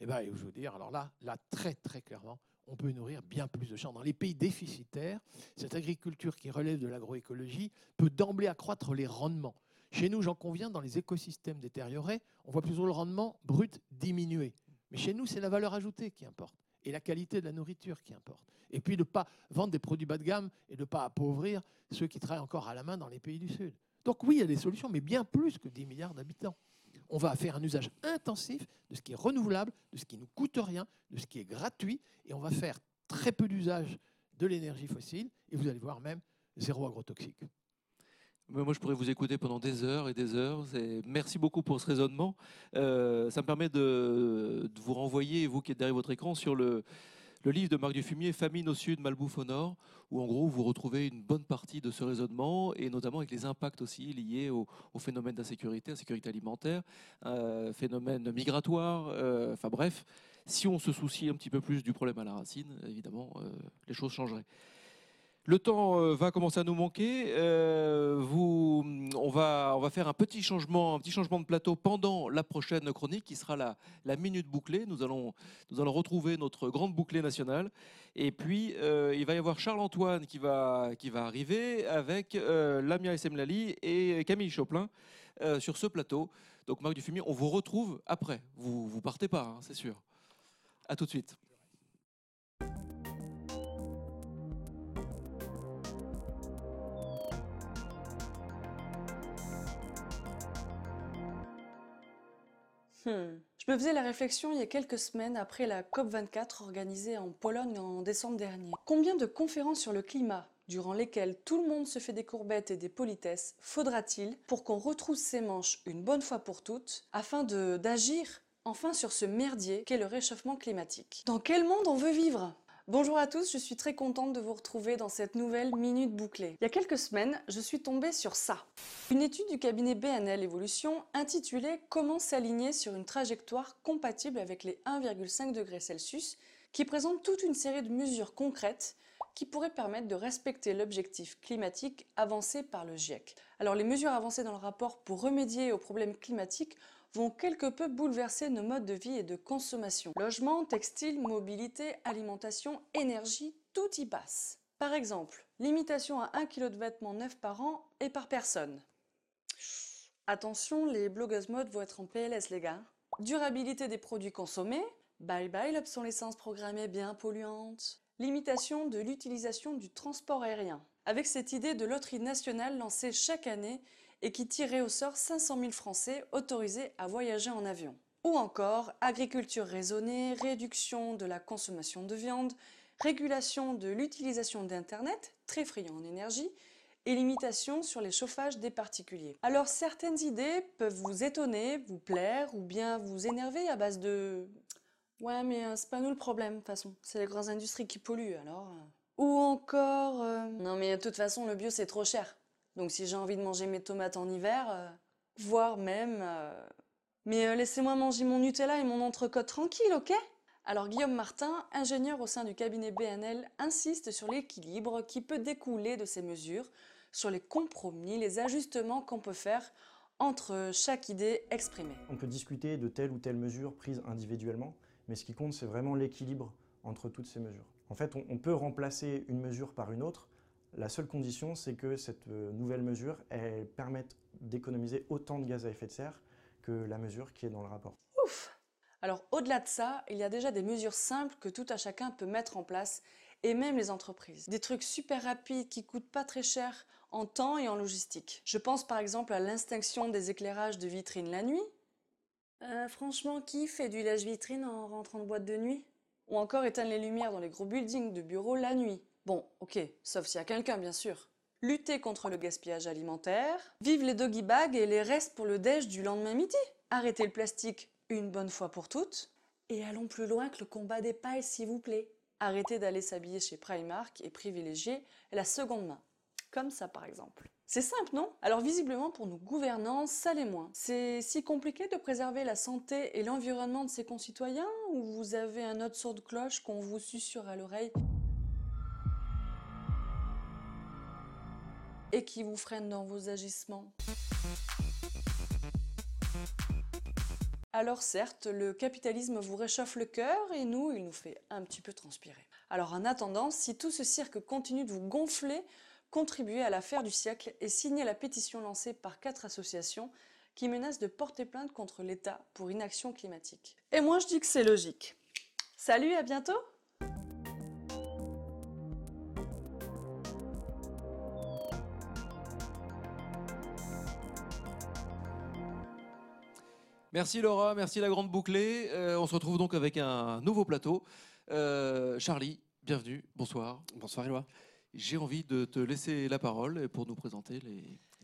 eh ben, je veux dire, alors là, là, très très clairement, on peut nourrir bien plus de champs. Dans les pays déficitaires, cette agriculture qui relève de l'agroécologie peut d'emblée accroître les rendements. Chez nous, j'en conviens, dans les écosystèmes détériorés, on voit plutôt le rendement brut diminuer. Mais chez nous, c'est la valeur ajoutée qui importe et la qualité de la nourriture qui importe. Et puis de ne pas vendre des produits bas de gamme et ne pas appauvrir ceux qui travaillent encore à la main dans les pays du Sud. Donc oui, il y a des solutions, mais bien plus que 10 milliards d'habitants. On va faire un usage intensif de ce qui est renouvelable, de ce qui ne nous coûte rien, de ce qui est gratuit, et on va faire très peu d'usage de l'énergie fossile, et vous allez voir même zéro agrotoxique. Moi, je pourrais vous écouter pendant des heures et des heures. Merci beaucoup pour ce raisonnement. Euh, ça me permet de, vous renvoyer, vous qui êtes derrière votre écran, sur le, livre de Marc Dufumier, Famine au sud, malbouffe au nord, où en gros vous retrouvez une bonne partie de ce raisonnement, et notamment avec les impacts aussi liés au, phénomène d'insécurité, insécurité alimentaire, euh, phénomène migratoire, euh, enfin bref, si on se soucie un petit peu plus du problème à la racine, évidemment, les choses changeraient. Le temps euh, va commencer à nous manquer. Euh, on, va, faire un petit changement, un petit changement de plateau pendant la prochaine chronique qui sera la, la minute bouclée. Nous allons, nous allons retrouver notre grande bouclée nationale. Et puis, euh, il va y avoir Charles-Antoine qui va, qui va arriver avec Lamia Essemlali et Camille Choplin sur ce plateau. Donc, Marc Dufumier, on vous retrouve après. Vous ne partez pas, hein, c'est sûr. À tout de suite. Hmm. Je me faisais la réflexion il y a quelques semaines après la COP24 organisée en Pologne en décembre dernier. Combien de conférences sur le climat, durant lesquelles tout le monde se fait des courbettes et des politesses, faudra-t-il pour qu'on retrousse ses manches une bonne fois pour toutes afin d'agir enfin sur ce merdier qu'est le réchauffement climatique? Dans quel monde on veut vivre? Bonjour à tous, je suis très contente de vous retrouver dans cette nouvelle Minute Bouclée. Il y a quelques semaines, je suis tombée sur ça. Une étude du cabinet BNL Evolution intitulée Comment s'aligner sur une trajectoire compatible avec les 1,5 degrés Celsius qui présente toute une série de mesures concrètes qui pourraient permettre de respecter l'objectif climatique avancé par le GIEC. Alors les mesures avancées dans le rapport pour remédier aux problèmes climatiques vont quelque peu bouleverser nos modes de vie et de consommation. Logement, textile, mobilité, alimentation, énergie, tout y passe. Par exemple, limitation à 1 kg de vêtements neufs par an et par personne. Attention, les blogueuses mode vont être en PLS les gars. Durabilité des produits consommés. Bye bye l'obsolescence programmée bien polluante. Limitation de l'utilisation du transport aérien. Avec cette idée de loterie nationale lancée chaque année et qui tirait au sort 500 000 Français autorisés à voyager en avion. Ou encore agriculture raisonnée, réduction de la consommation de viande, régulation de l'utilisation d'Internet, très friand en énergie, et limitation sur les chauffages des particuliers. Alors certaines idées peuvent vous étonner, vous plaire ou bien vous énerver à base de Ouais mais euh, c'est pas nous le problème de toute façon, c'est les grandes industries qui polluent alors. Euh. Ou encore euh, Non mais de toute façon le bio c'est trop cher. Donc si j'ai envie de manger mes tomates en hiver, voire même Mais laissez-moi manger mon Nutella et mon entrecôte tranquille, ok? Alors Guillaume Martin, ingénieur au sein du cabinet BNL, insiste sur l'équilibre qui peut découler de ces mesures sur les compromis, les ajustements qu'on peut faire entre chaque idée exprimée. On peut discuter de telle ou telle mesure prise individuellement, mais ce qui compte, c'est vraiment l'équilibre entre toutes ces mesures. En fait, on, peut remplacer une mesure par une autre. La seule condition, c'est que cette euh, nouvelle mesure, elle permette d'économiser autant de gaz à effet de serre que la mesure qui est dans le rapport. Ouf Alors au-delà de ça, il y a déjà des mesures simples que tout à chacun peut mettre en place et même les entreprises. Des trucs super rapides qui coûtent pas très cher en temps et en logistique. Je pense par exemple à l'extinction des éclairages de vitrines la nuit. Euh, franchement, qui fait du lèche-vitrine en rentrant de boîte de nuit? Ou encore éteindre les lumières dans les gros buildings de bureaux la nuit. Bon, ok, sauf s'il y a quelqu'un bien sûr. Lutter contre le gaspillage alimentaire. Vive les doggy bags et les restes pour le déj du lendemain midi. Arrêter le plastique une bonne fois pour toutes. Et allons plus loin que le combat des pailles, s'il vous plaît. Arrêtez d'aller s'habiller chez Primark et privilégier la seconde main. Comme ça, par exemple. C'est simple, non? Alors visiblement, pour nos gouvernants, ça l'est moins. C'est si compliqué de préserver la santé et l'environnement de ses concitoyens ou vous avez un autre sort de cloche qu'on vous susurre à l'oreille? Et qui vous freine dans vos agissements Alors certes, le capitalisme vous réchauffe le cœur et nous, il nous fait un petit peu transpirer. Alors en attendant, si tout ce cirque continue de vous gonfler, contribuez à l'affaire du siècle et signez la pétition lancée par quatre associations qui menacent de porter plainte contre l'État pour inaction climatique. Et moi je dis que c'est logique. Salut, à bientôt Merci Laura, merci la grande bouclée. Euh, on se retrouve donc avec un nouveau plateau. Euh, Charlie, bienvenue, bonsoir. Bonsoir Éloi. J'ai envie de te laisser la parole pour nous présenter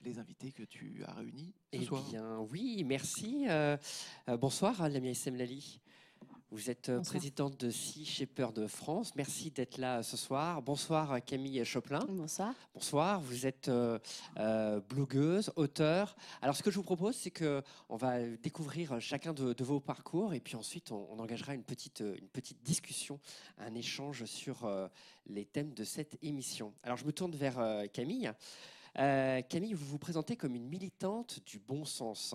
les, invités que tu as réunis ce eh soir. Bien, oui, merci. Euh, bonsoir, Lamia Semlali. Vous êtes euh, présidente de Sea Shepherd de France. Merci d'être là ce soir. Bonsoir Camille Choplin. Bonsoir. Bonsoir. Vous êtes euh, euh, blogueuse, auteur. Alors ce que je vous propose, c'est que on va découvrir chacun de, vos parcours et puis ensuite on, engagera une petite, une petite discussion, un échange sur les thèmes de cette émission. Alors je me tourne vers Camille. Camille, vous vous présentez comme une militante du bon sens.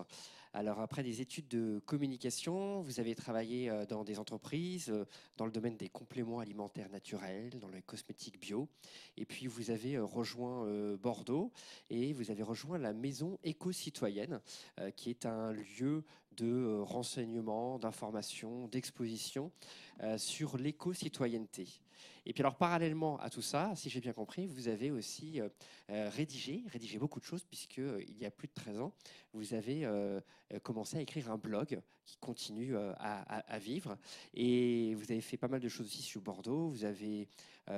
Alors après des études de communication, vous avez travaillé euh, dans des entreprises, euh, dans le domaine des compléments alimentaires naturels, dans les cosmétiques bio. Et puis vous avez euh, rejoint Bordeaux et vous avez rejoint la Maison éco-citoyenne, qui est un lieu de renseignement, d'information, d'exposition sur l'éco-citoyenneté. Et puis alors parallèlement à tout ça, si j'ai bien compris, vous avez aussi euh, euh, rédigé, rédigé beaucoup de choses puisque euh, il y a plus de 13 ans, vous avez commencé à écrire un blog qui continue à, vivre et vous avez fait pas mal de choses aussi sur Bordeaux. Vous avez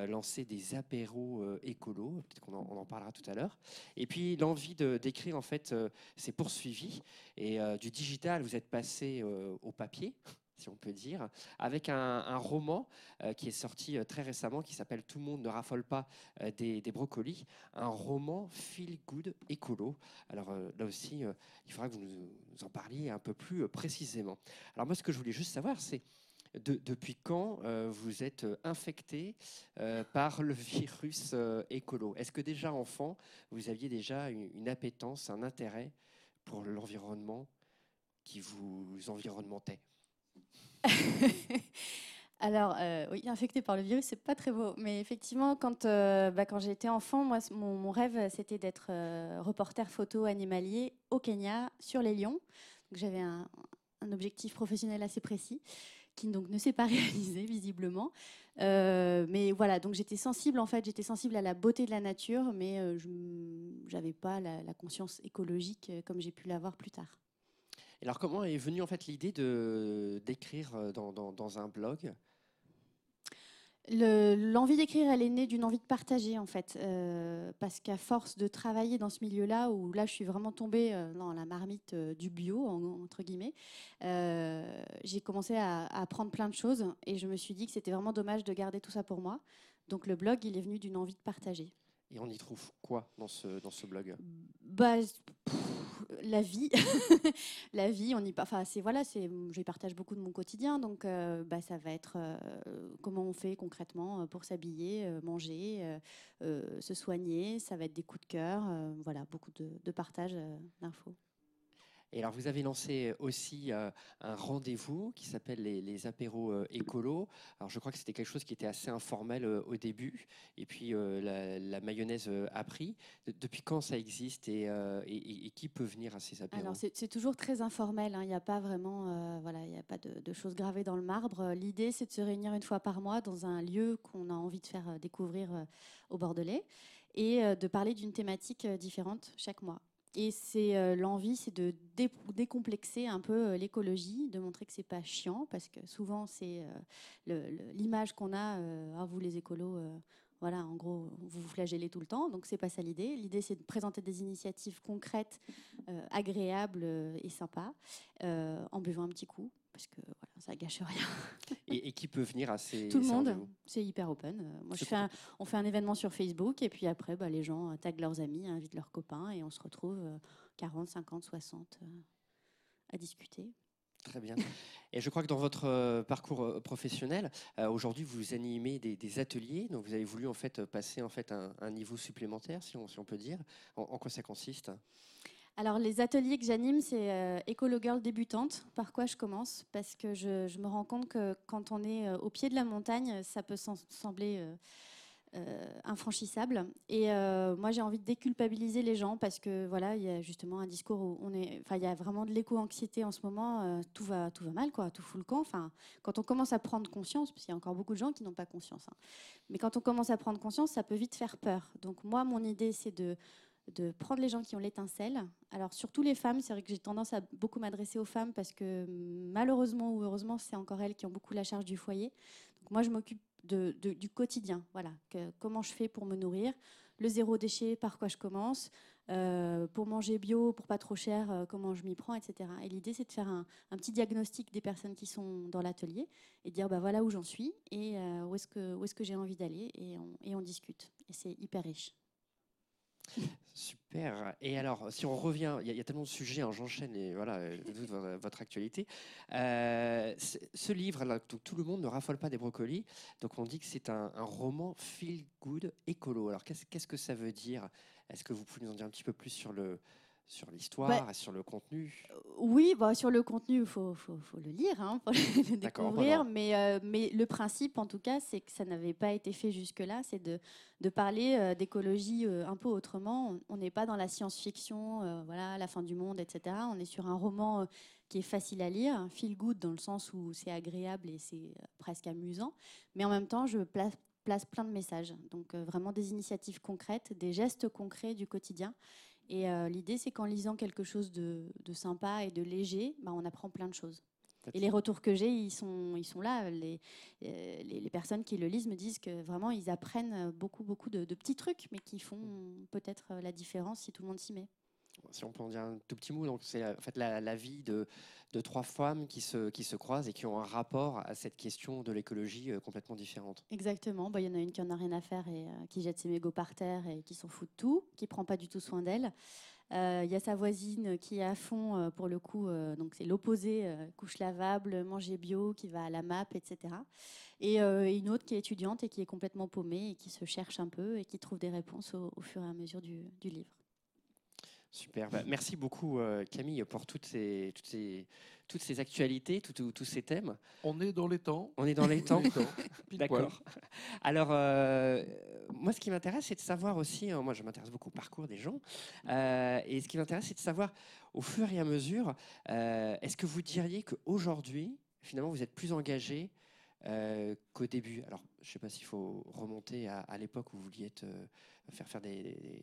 lancé des apéros écolos, peut-être qu'on en, parlera tout à l'heure. Et puis l'envie d'écrire en fait s'est poursuivie et du digital vous êtes passé au papier (laughs) si on peut dire, avec un, roman euh, qui est sorti euh, très récemment qui s'appelle Tout le monde ne raffole pas euh, des, brocolis, un roman feel good écolo. Alors là aussi, il faudra que vous nous, en parliez un peu plus précisément. Alors moi, ce que je voulais juste savoir, c'est depuis quand vous êtes infecté par le (laughs) virus écolo? Est-ce que déjà enfant, vous aviez déjà une, une appétence, un intérêt pour l'environnement qui vous environnementait (laughs) Alors, euh, oui, infecté par le virus, c'est pas très beau. Mais effectivement, quand, euh, bah, j'étais enfant, moi, mon, rêve, c'était d'être euh, reporter photo animalier au Kenya sur les lions. J'avais un, objectif professionnel assez précis, qui donc ne s'est pas (laughs) réalisé visiblement. mais voilà, donc j'étais sensible, en fait, j'étais sensible à la beauté de la nature, mais je n'avais pas la, conscience écologique comme j'ai pu l'avoir plus tard. Alors, comment est venue en fait l'idée de d'écrire dans, dans, dans un blog? L'envie d'écrire, elle est née d'une envie de partager en fait, euh, parce qu'à force de travailler dans ce milieu-là, où là je suis vraiment tombée euh, dans la marmite euh, du bio entre guillemets, j'ai commencé à, à, apprendre plein de choses et je me suis dit que c'était vraiment dommage de garder tout ça pour moi. Donc le blog, il est venu d'une envie de partager. Et on y trouve quoi dans ce, dans ce blog? Bah, La vie. (laughs) la vie, on y enfin, c'est voilà, c'est je partage beaucoup de mon quotidien, donc euh, bah, ça va être euh, comment on fait concrètement euh, pour s'habiller, manger, se soigner, ça va être des coups de cœur, voilà, beaucoup de, de partage d'infos. Et alors, vous avez lancé aussi euh, un rendez-vous qui s'appelle les, apéros euh, écolos. Alors, je crois que c'était quelque chose qui était assez informel euh, au début, et puis la, mayonnaise a pris. depuis quand ça existe et, qui peut venir à ces apéros? Alors, c'est toujours très informel. Hein. Il n'y a pas vraiment, voilà, il a pas de, de, choses gravées dans le marbre. L'idée, c'est de se réunir une fois par mois dans un lieu qu'on a envie de faire découvrir au Bordelais et de parler d'une thématique différente chaque mois. Et c'est euh, l'envie, c'est de décomplexer un peu euh, l'écologie, de montrer que c'est pas chiant, parce que souvent c'est euh, l'image qu'on a, à vous les écolos, voilà, en gros, vous vous flagellez tout le temps, donc c'est pas ça l'idée. L'idée, c'est de présenter des initiatives concrètes, agréables et sympas, en buvant un petit coup, parce que voilà, ça gâche rien. (laughs) et, qui peut venir à ces Tout le monde, c'est hyper open. Euh, moi, je fais on fait un événement sur Facebook et puis après, bah, les gens euh, taguent leurs amis, invitent leurs copains et on se retrouve 40, 50, 60 à discuter. Très bien. Et je crois que dans votre euh, parcours professionnel, aujourd'hui, vous animez des, ateliers. Donc, vous avez voulu en fait passer en fait un, niveau supplémentaire, si on, si on peut dire. en quoi ça consiste? Alors, les ateliers que j'anime, c'est euh, Girl débutante. Par quoi je commence? Parce que je, me rends compte que quand on est euh, au pied de la montagne, ça peut sembler euh, infranchissable. Et moi, j'ai envie de déculpabiliser les gens parce que voilà, il y a justement un discours où on est, enfin, il y a vraiment de l'éco-anxiété en ce moment. tout va, tout va mal, quoi. Tout fout le camp. Enfin, quand on commence à prendre conscience, parce qu'il y a encore beaucoup de gens qui n'ont pas conscience, hein, mais quand on commence à prendre conscience, ça peut vite faire peur. Donc moi, mon idée, c'est de de prendre les gens qui ont l'étincelle. Alors surtout les femmes, c'est vrai que j'ai tendance à beaucoup m'adresser aux femmes parce que malheureusement ou heureusement, c'est encore elles qui ont beaucoup la charge du foyer. Moi, je m'occupe du quotidien. Voilà, comment je fais pour me nourrir, le zéro déchet, par quoi je commence, euh, pour manger bio, pour pas trop cher, euh, comment je m'y prends, etc. Et l'idée, c'est de faire un, petit diagnostic des personnes qui sont dans l'atelier et dire bah voilà où j'en suis et euh, où est-ce que est-ce que j'ai envie d'aller et et on discute. Et c'est hyper riche. Super. Et alors, si on revient, il y, a tellement de sujets, hein, j'enchaîne et voilà, euh, votre, actualité. Euh, ce livre, tout, le monde ne raffole pas des brocolis. Donc, on dit que c'est un, roman feel good écolo. Alors, qu'est-ce que ça veut dire? Est-ce que vous pouvez nous en dire un petit peu plus sur le, sur l'histoire bah, et sur le contenu euh, Oui, bah, sur le contenu, il faut, faut, faut, le lire, hein, pour (laughs) le découvrir. Mais, euh, mais le principe, en tout cas, c'est que ça n'avait pas été fait jusque-là, c'est de, de parler euh, d'écologie un peu autrement. On n'est pas dans la science-fiction, voilà, la fin du monde, etc. On est sur un roman qui est facile à lire, feel good dans le sens où c'est agréable et c'est presque amusant. Mais en même temps, je place, place plein de messages. Donc vraiment des initiatives concrètes, des gestes concrets du quotidien. Et euh, l'idée, c'est qu'en lisant quelque chose de, sympa et de léger, bah, on apprend plein de choses. Et les retours que j'ai, ils sont, ils sont là. Les, euh, les, les, personnes qui le lisent me disent que vraiment, ils apprennent beaucoup, beaucoup de, de petits trucs, mais qui font peut-être la différence si tout le monde s'y met si on peut en dire un tout petit mot, donc c'est en fait la, vie de, de, trois femmes qui se, qui se croisent et qui ont un rapport à cette question de l'écologie euh, complètement différente. Exactement. Bah, il y en a une qui en a rien à faire et euh, qui jette ses mégots par terre et qui s'en fout de tout, qui prend pas du tout soin d'elle. Euh, Il y a sa voisine qui est à fond, pour le coup, donc c'est l'opposé, couche lavable, manger bio, qui va à la MAP, etc. Et une autre qui est étudiante et qui est complètement paumée et qui se cherche un peu et qui trouve des réponses au, fur et à mesure du livre. Super. Bah, merci beaucoup, euh, Camille, pour toutes ces, toutes ces, toutes ces actualités, tout- tout- tous ces thèmes. On est dans les temps. On est dans les temps. (laughs) D'accord. (laughs) Alors, euh, moi, ce qui m'intéresse, c'est de savoir aussi, euh, moi, je m'intéresse beaucoup au parcours des gens, euh, et ce qui m'intéresse, c'est de savoir, au fur et à mesure, est-ce que vous diriez qu'aujourd'hui, finalement, vous êtes plus engagé euh, qu'au début Alors, je ne sais pas s'il faut remonter à, l'époque où vous vouliez euh, faire, des,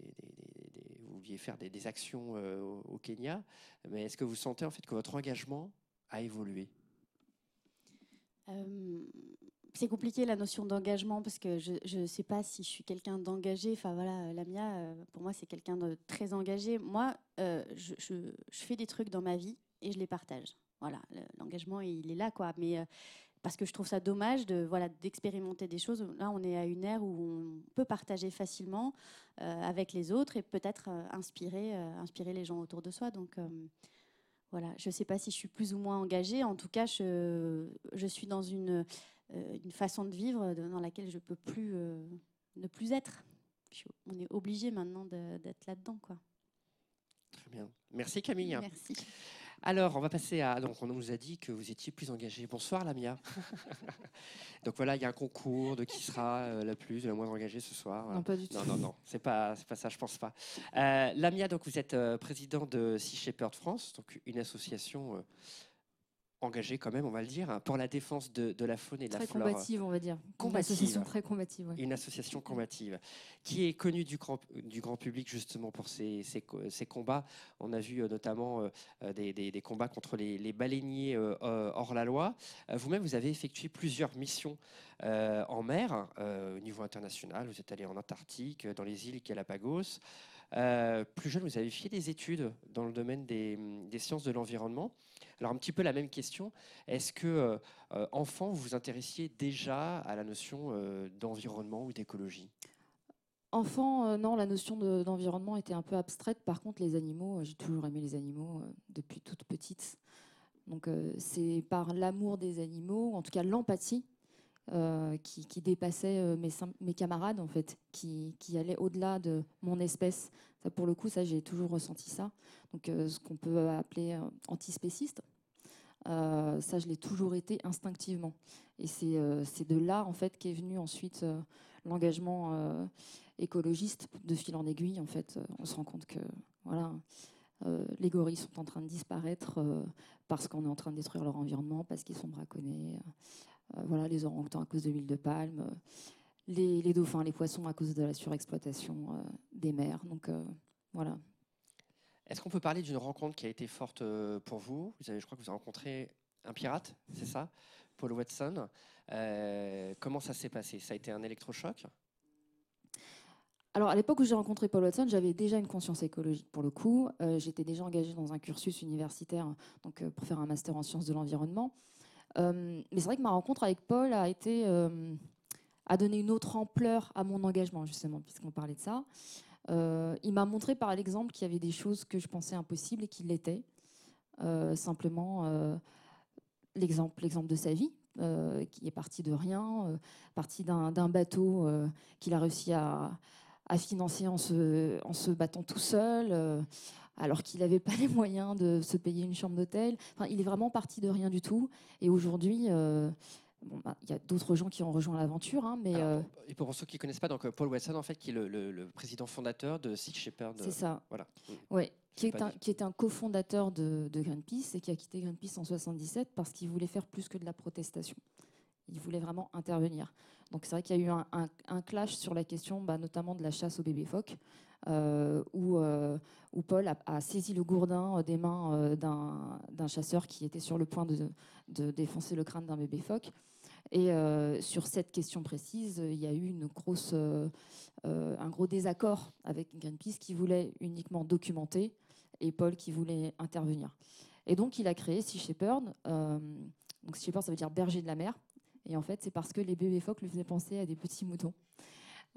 vous vouliez faire des, actions euh, au, Kenya, mais est-ce que vous sentez en fait que votre engagement a évolué? C'est compliqué la notion d'engagement parce que je ne sais pas si je suis quelqu'un d'engagé. Enfin voilà, Lamia, pour moi, c'est quelqu'un de très engagé. Moi, je, je- fais des trucs dans ma vie et je les partage. Voilà, le- l'engagement, il est là, quoi. Mais parce que je trouve ça dommage de voilà d'expérimenter des choses. Là, on est à une ère où on peut partager facilement euh, avec les autres et peut-être euh, inspirer, euh, inspirer les gens autour de soi. Donc voilà, je ne sais pas si je suis plus ou moins engagée. En tout cas, je, je suis dans une, une façon de vivre dans laquelle je peux plus ne plus être. Je on est obligé maintenant d'être là-dedans, quoi. Très bien. Merci Camille. Merci. Alors, on va passer à. Donc, on nous a dit que vous étiez plus engagé. Bonsoir, Lamia. (laughs) donc voilà, il y a un concours de qui sera euh, la plus, la moins engagée ce soir. Non, pas du tout. Non, non, non, c'est pas, c'est pas ça, je pense pas. Euh, Lamia, donc vous êtes euh, président de Sea Shepherd France, donc une association euh, engagée quand même, on va le dire, pour la défense de, de la faune et de Très la flore. combative, on va dire. Une Combative. association très combative. ouais. Une association combative qui est connue du grand, du grand public justement pour ses, ses co- ses combats. On a vu euh, notamment euh, euh, des, des- des combats contre les, les baleiniers euh, hors la loi. Vous-même, vous avez effectué plusieurs missions euh, en mer au niveau international. Vous êtes allé en Antarctique, dans les îles Galapagos. Euh, plus jeune, vous avez fait des études dans le domaine des, sciences de l'environnement. Alors un petit peu la même question. Est-ce que euh, euh, enfant, vous vous intéressiez déjà à la notion d'environnement ou d'écologie? Enfant, non, la notion de- d'environnement était un peu abstraite. Par contre, les animaux, j'ai toujours aimé les animaux depuis toute petite. Donc, c'est par l'amour des animaux, en tout cas l'empathie, euh, qui, qui dépassait euh, mes, camarades, en fait, qui, qui allait au-delà de mon espèce. Pour le coup, ça, j'ai toujours ressenti ça. Donc, euh, ce qu'on peut appeler antispéciste. Euh, ça, je l'ai toujours été instinctivement. Et c'est de là, en fait, qu'est venu ensuite l'engagement écologiste de fil en aiguille. En fait, on se rend compte que voilà, les gorilles sont en train de disparaître parce qu'on est en train de détruire leur environnement, parce qu'ils sont braconnés. Euh, voilà, les orang-outans à cause de l'huile de palme, euh, les, les dauphins, les poissons à cause de la surexploitation euh, des mers. Donc voilà. Est-ce qu'on peut parler d'une rencontre qui a été forte pour vous? Vous avez, je crois que vous avez rencontré un pirate, c'est ça? Paul Watson. Euh, comment ça s'est passé? Ça a été un électrochoc? Alors, à l'époque où j'ai rencontré Paul Watson, j'avais déjà une conscience écologique pour le coup. Euh, J'étais déjà engagée dans un cursus universitaire donc, euh, pour faire un master en sciences de l'environnement. Euh, mais c'est vrai que ma rencontre avec Paul a été euh, a donné une autre ampleur à mon engagement, justement, puisqu'on parlait de ça. Euh, il m'a montré par l'exemple qu'il y avait des choses que je pensais impossibles et qui l'étaient. Simplement, l'exemple de sa vie, qui est parti de rien, parti d'un bateau qu'il a réussi à, financer en se, battant tout seul, alors qu'il n'avait pas (laughs) les moyens de se payer une chambre d'hôtel. Enfin, il est vraiment parti de rien du tout. Et aujourd'hui, euh, bon, bah, il y a d'autres gens qui ont rejoint l'aventure, hein, mais Alors, euh, pour- Et pour ceux qui ne connaissent pas, donc, euh, Paul Watson, en fait, qui est le, le- le président fondateur de Sea Shepherd. c'est ça. Voilà. Ouais, qui, est un, qui est un cofondateur de, de Greenpeace et qui a quitté Greenpeace en 77 parce qu'il voulait faire plus que de la protestation. Il voulait vraiment intervenir. Donc c'est vrai qu'il y a eu un, clash sur la question, bah, notamment de la chasse aux bébés phoques, euh, où, euh, où Paul a, saisi le gourdin euh, des mains d'un chasseur qui était sur le point de, défoncer le crâne d'un bébé phoque. Et sur cette question précise, il y a eu un gros désaccord avec Greenpeace qui voulait uniquement documenter et Paul qui voulait intervenir. Et donc il a créé Sea Shepherd. euh, donc Sea Shepherd, ça veut dire berger de la mer. Et en fait, c'est parce que les bébés phoques lui faisaient penser à des petits moutons.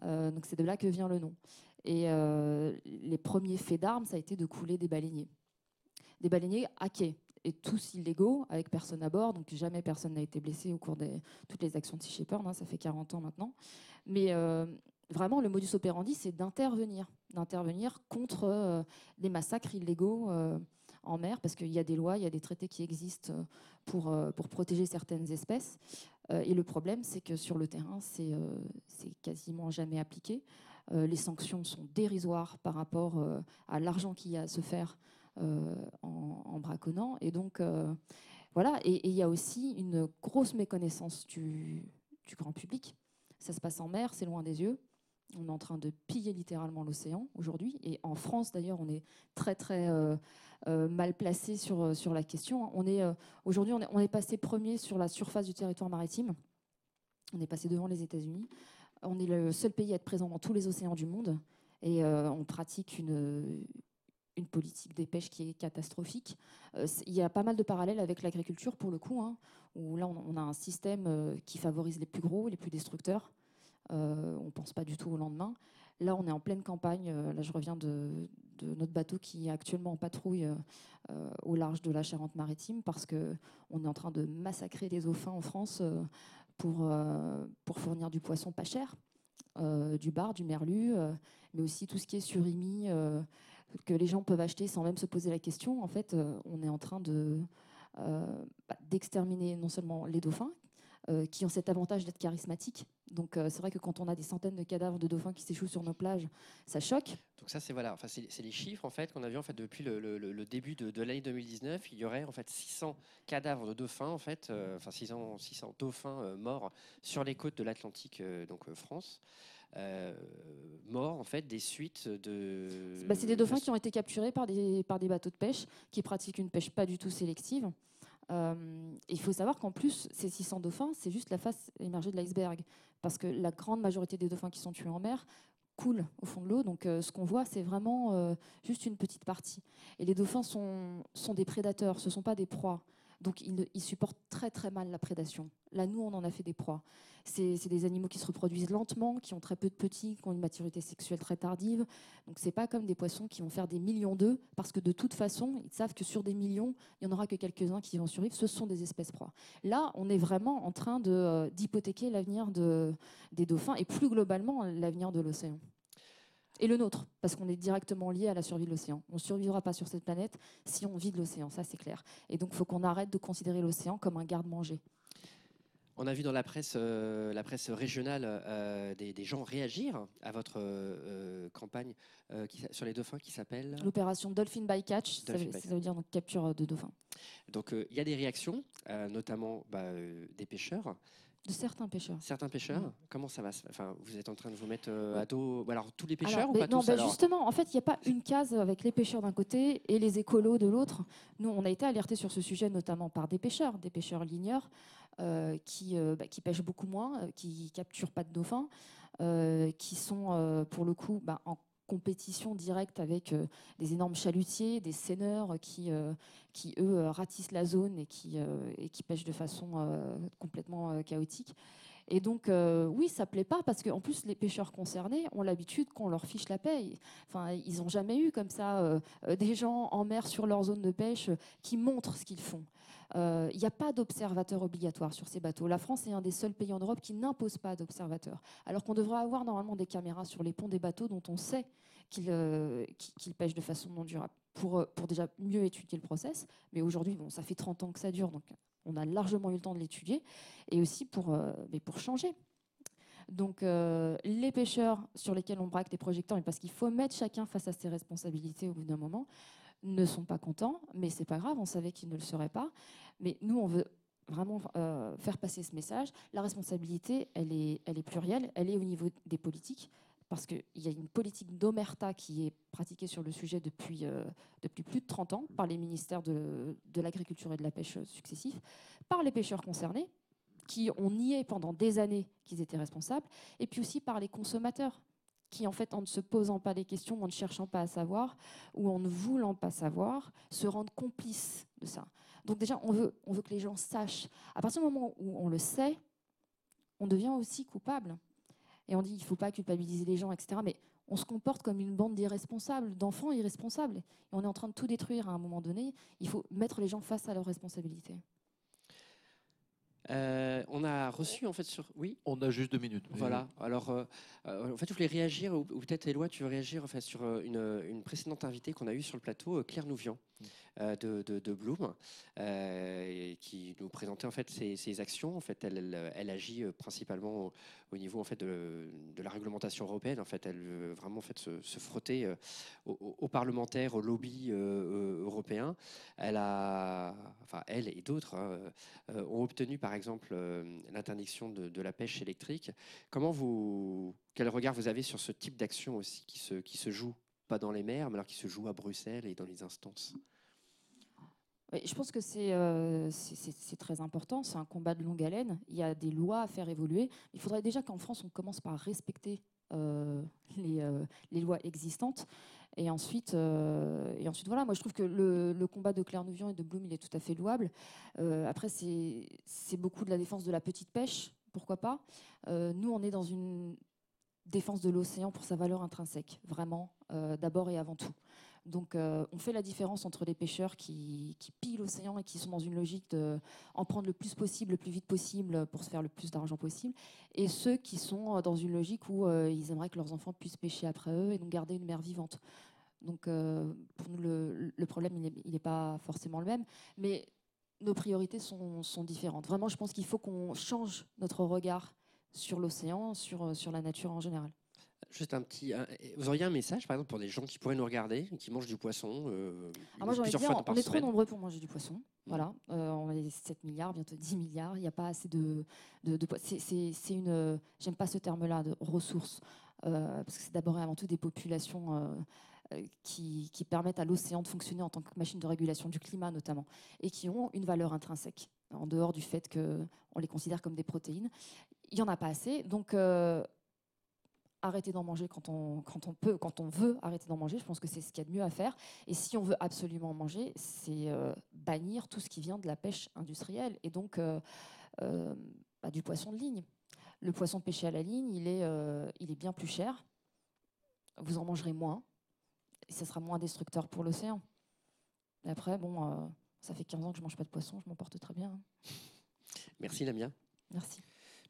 Euh, donc c'est de là que vient le nom. Et euh, les premiers faits d'armes, ça a été de couler des baleiniers. Des baleiniers hackés et tous illégaux, avec personne à bord, donc jamais personne n'a été blessé au cours de toutes les actions de Sea Shepherd, hein, ça fait 40 ans maintenant. Mais euh, vraiment, le modus operandi, c'est d'intervenir, d'intervenir contre des massacres illégaux en mer, parce qu'il y a des lois, il y a des traités qui existent pour, pour protéger certaines espèces. Euh, et le problème, c'est que sur le terrain, c'est euh, quasiment jamais appliqué. Euh, les sanctions sont dérisoires par rapport à l'argent qu'il y a à se faire en, braconnant. Et donc, voilà. Et il y a aussi une grosse méconnaissance du grand public. Ça se passe en mer, c'est loin des yeux. On est en train de piller littéralement l'océan aujourd'hui. Et en France, d'ailleurs, on est très, très euh, euh, mal placé sur, euh, sur la question. On est, aujourd'hui, on est, on est passé premier sur la surface du territoire maritime. On est passé devant les États-Unis. On est le seul pays à être présent dans tous les océans du monde. Et on pratique une, une politique des pêches qui est catastrophique. Il y a pas mal de parallèles avec l'agriculture, pour le coup, hein, où là, on, a un système qui favorise les plus gros, les plus destructeurs. Euh, on ne pense pas du tout au lendemain. Là, on est en pleine campagne. euh, là, je reviens de, notre bateau qui est actuellement en patrouille euh, au large de la Charente-Maritime parce qu'on est en train de massacrer les dauphins en France pour, pour fournir du poisson pas cher, du bar, du merlu, mais aussi tout ce qui est surimi que les gens peuvent acheter sans même se poser la question. En fait, on est en train de, bah, d'exterminer non seulement les dauphins, qui ont cet avantage d'être charismatiques. Donc euh, c'est vrai que quand on a des centaines de cadavres de dauphins qui s'échouent sur nos plages, ça choque. Donc ça, c'est voilà, enfin, c'est les chiffres en fait qu'on a vu en fait depuis le, le- le- le début de, de l'année 2019. Il y aurait en fait 600 cadavres de dauphins en fait, euh, enfin 600, 600 dauphins euh, morts sur les côtes de l'Atlantique, euh, donc euh, France, euh, morts en fait des suites de. Bah, c'est des dauphins qui ont été capturés par des, par des bateaux de pêche qui pratiquent une pêche pas du tout sélective. Euh, il faut savoir qu'en plus, ces 600 dauphins, c'est juste la face émergée de l'iceberg. Parce que la grande majorité des dauphins qui sont tués en mer coulent au fond de l'eau. Donc euh, ce qu'on voit, c'est vraiment euh, juste une petite partie. Et les dauphins sont, sont des prédateurs, ce ne sont pas des proies. Donc ils, supportent très très mal la prédation. Là, nous, on en a fait des proies. C'est des animaux qui se reproduisent lentement, qui ont très peu de petits, qui ont une maturité sexuelle très tardive. Donc c'est pas comme des poissons qui vont faire des millions d'œufs, parce que de toute façon, ils savent que sur des millions, il n'y en aura que quelques-uns qui vont survivre. Ce sont des espèces proies. Là, on est vraiment en train euh, d'hypothéquer l'avenir de, des dauphins et plus globalement l'avenir de l'océan. Et le nôtre, parce qu'on est directement lié à la survie de l'océan. On ne survivra pas sur cette planète si on vit de l'océan, ça c'est clair. Et donc il faut qu'on arrête de considérer l'océan comme un garde-manger. On a vu dans la presse, euh, la presse régionale euh, des, des gens réagir à votre euh, campagne qui sur les dauphins qui s'appelle. L'opération Dolphin by Catch, ça Dolphin veut, by ça veut dire donc capture de dauphins. Donc il y a des réactions, notamment bah, des pêcheurs. De certains pêcheurs. Certains pêcheurs. Mm. Comment ça va Enfin, vous êtes en train de vous mettre euh, à dos. Alors tous les pêcheurs Alors, ou pas non, tous bah, alors justement, en fait, il n'y a pas une case avec les pêcheurs d'un côté et les écolos de l'autre. Nous, on a été alertés sur ce sujet notamment par des pêcheurs, des pêcheurs ligneurs euh, qui, euh, bah, qui pêchent beaucoup moins, qui capturent pas de dauphins, qui sont pour le coup bah, en compétition directe avec euh, des énormes chalutiers, des seineurs qui, euh, qui eux, euh, ratissent la zone et qui, et qui pêchent de façon complètement chaotique. Et donc, oui, ça plaît pas parce qu'en plus, les pêcheurs concernés ont l'habitude qu'on leur fiche la paix. Enfin, ils n'ont jamais eu comme ça des gens en mer sur leur zone de pêche qui montrent ce qu'ils font. Euh, Il n'y a pas d'observateur obligatoire sur ces bateaux. La France est un des seuls pays en Europe qui n'impose pas d'observateur. Alors qu'on devrait avoir normalement des caméras sur les ponts des bateaux dont on sait qu'ils euh, pêchent de façon non durable pour, euh, pour déjà mieux étudier le process. Mais aujourd'hui, bon, ça fait 30 ans que ça dure, donc on a largement eu le temps de l'étudier. Et aussi pour, changer. Donc les pêcheurs sur lesquels on braque des projecteurs, parce qu'il faut mettre chacun face à ses responsabilités au bout d'un moment, ne sont pas contents, mais c'est pas grave, on savait qu'ils ne le seraient pas. Mais nous, on veut vraiment euh, faire passer ce message. La responsabilité, elle est, elle est plurielle, elle est au niveau des politiques, parce qu'il y a une politique d'omerta qui est pratiquée sur le sujet depuis, euh, plus de 30 ans par les ministères de, de l'agriculture et de la pêche successifs, par les pêcheurs concernés, qui ont nié pendant des années qu'ils étaient responsables, et puis aussi par les consommateurs, qui en fait, en ne se posant pas les questions, en ne cherchant pas à savoir, ou en ne voulant pas savoir, se rendent complices de ça. Donc déjà, on veut, on veut que les gens sachent. À partir du moment où on le sait, on devient aussi coupable. Et on dit, il ne faut pas culpabiliser les gens, etc. Mais on se comporte comme une bande d'irresponsables, d'enfants irresponsables. Et on est en train de tout détruire à un moment donné. Il faut mettre les gens face à leurs responsabilités. Euh, on a reçu en fait sur. Oui. On a juste deux minutes. Voilà. Alors, euh, euh, en fait, je voulais réagir, ou, ou peut-être Éloi, tu veux réagir en fait, sur une, une précédente invitée qu'on a eue sur le plateau, Claire Nouvian, euh, de, de, Bloom, euh, qui nous présentait en fait ses, actions. En fait, elle, agit euh, principalement au, au niveau en fait de, la réglementation européenne. En fait, elle veut vraiment en fait se, frotter euh, aux, parlementaires, aux lobbies euh, euh, européens. Elle a, enfin, elle et d'autres hein, euh, ont obtenu par exemple euh, l'interdiction de, de la pêche électrique. Comment vous, quel regard vous avez sur ce type d'action aussi qui se, qui se joue pas dans les mers, mais alors qui se joue à Bruxelles et dans les instances? Je pense que c'est euh, c'est- très important. C'est un combat de longue haleine. Il y a des lois à faire évoluer. Il faudrait déjà qu'en France, on commence par respecter euh, les, euh, les lois existantes. Et ensuite, voilà, moi je trouve que le, combat de Nouvian et de Bloom, il est tout à fait louable. Après, c'est beaucoup de la défense de la petite pêche, pourquoi pas. Nous, on est dans une défense de l'océan pour sa valeur intrinsèque, vraiment, d'abord et avant tout. Donc, euh, on fait la différence entre les pêcheurs qui, pillent l'océan et qui sont dans une logique de en prendre le plus possible, le plus vite possible pour se faire le plus d'argent possible, et ceux qui sont dans une logique où euh, ils aimeraient que leurs enfants puissent pêcher après eux et donc garder une mer vivante. Donc, euh, pour nous, le, problème, il n'est pas forcément le même, mais nos priorités sont, différentes. Vraiment, je pense qu'il faut qu'on change notre regard sur l'océan, sur la nature en général. Juste un petit. un- vous auriez un message, par exemple, pour des gens qui pourraient nous regarder, qui mangent du poisson euh, Ah, moi, j'ai envie de plusieurs dire, fois par on est trop semaine nombreux pour manger du poisson. Voilà, Euh, on est 7 milliards, bientôt 10 milliards. Il n'y a pas assez de. de, de po- c'est- c'est c'est une. euh, J'aime pas ce terme-là, de ressources, euh, parce que c'est d'abord et avant tout des populations. euh, euh, qui, qui permettent à l'océan de fonctionner en tant que machine de régulation du climat notamment, et qui ont une valeur intrinsèque, en dehors du fait qu'on les considère comme des protéines. Il n'y en a pas assez, donc euh, arrêter d'en manger quand on, quand on peut, quand on veut arrêter d'en manger. Je pense que c'est ce qu'il y a de mieux à faire. Et si on veut absolument en manger, c'est euh, bannir tout ce qui vient de la pêche industrielle et donc euh, euh, bah, du poisson de ligne. Le poisson pêché à la ligne, il est, il est bien plus cher. Vous en mangerez moins et ça sera moins destructeur pour l'océan. Et après, bon, ça fait 15 ans que je mange pas de poisson, je m'en porte très bien. hein. Merci Lamia. Merci.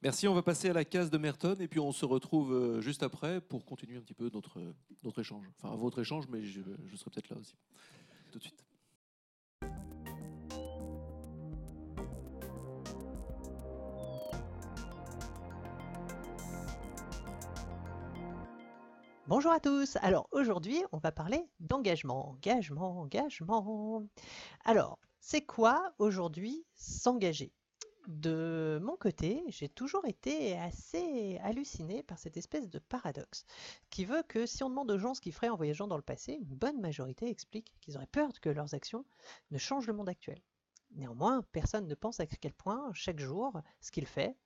Merci, on va passer à la case de Merton et puis on se retrouve euh, juste après pour continuer un petit peu notre, notre échange. Enfin, votre échange, mais je, je serai peut-être là aussi. Tout de suite. Bonjour à tous. Alors aujourd'hui, on va parler d'engagement, engagement, engagement. Alors, c'est quoi aujourd'hui s'engager? De mon côté, j'ai toujours été assez halluciné par cette espèce de paradoxe qui veut que si on demande aux gens ce qu'ils feraient en voyageant dans le passé, une bonne majorité explique qu'ils auraient peur que leurs actions ne changent le monde actuel. Néanmoins, personne ne pense à quel point chaque jour, ce qu'il fait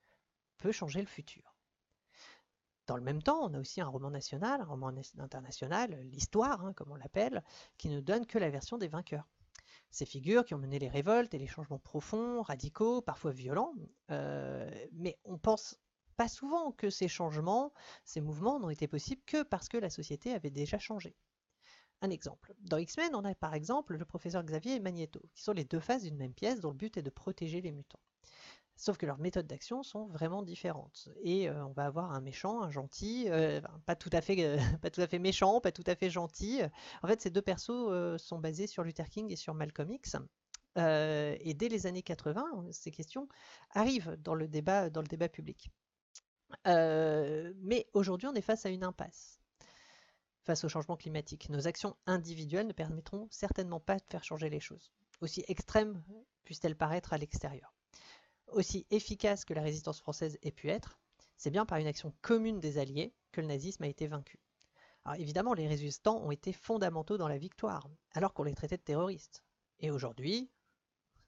peut changer le futur. Dans le même temps, on a aussi un roman national, un roman international, l'histoire, hein, comme on l'appelle, qui ne donne que la version des vainqueurs. Ces figures qui ont mené les révoltes et les changements profonds, radicaux, parfois violents, euh, mais on pense pas souvent que ces changements, ces mouvements n'ont été possibles que parce que la société avait déjà changé. Un exemple. Dans X-Men, on a par exemple le professeur Xavier et Magneto, qui sont les deux faces d'une même pièce dont le but est de protéger les mutants. Sauf que leurs méthodes d'action sont vraiment différentes. Et on va avoir un méchant, un gentil, pas, tout à fait, (laughs) pas tout à fait méchant, pas tout à fait gentil. En fait, ces deux persos sont basés sur Luther King et sur Malcolm X. Et dès les années 80, ces questions arrivent dans le débat, dans le débat public. Mais aujourd'hui, on est face à une impasse. Face au changement climatique, nos actions individuelles ne permettront certainement pas de faire changer les choses, aussi extrêmes puissent-elles paraître à l'extérieur aussi efficace que la résistance française ait pu être, c'est bien par une action commune des Alliés que le nazisme a été vaincu. Alors évidemment, les résistants ont été fondamentaux dans la victoire, alors qu'on les traitait de terroristes. Et aujourd'hui,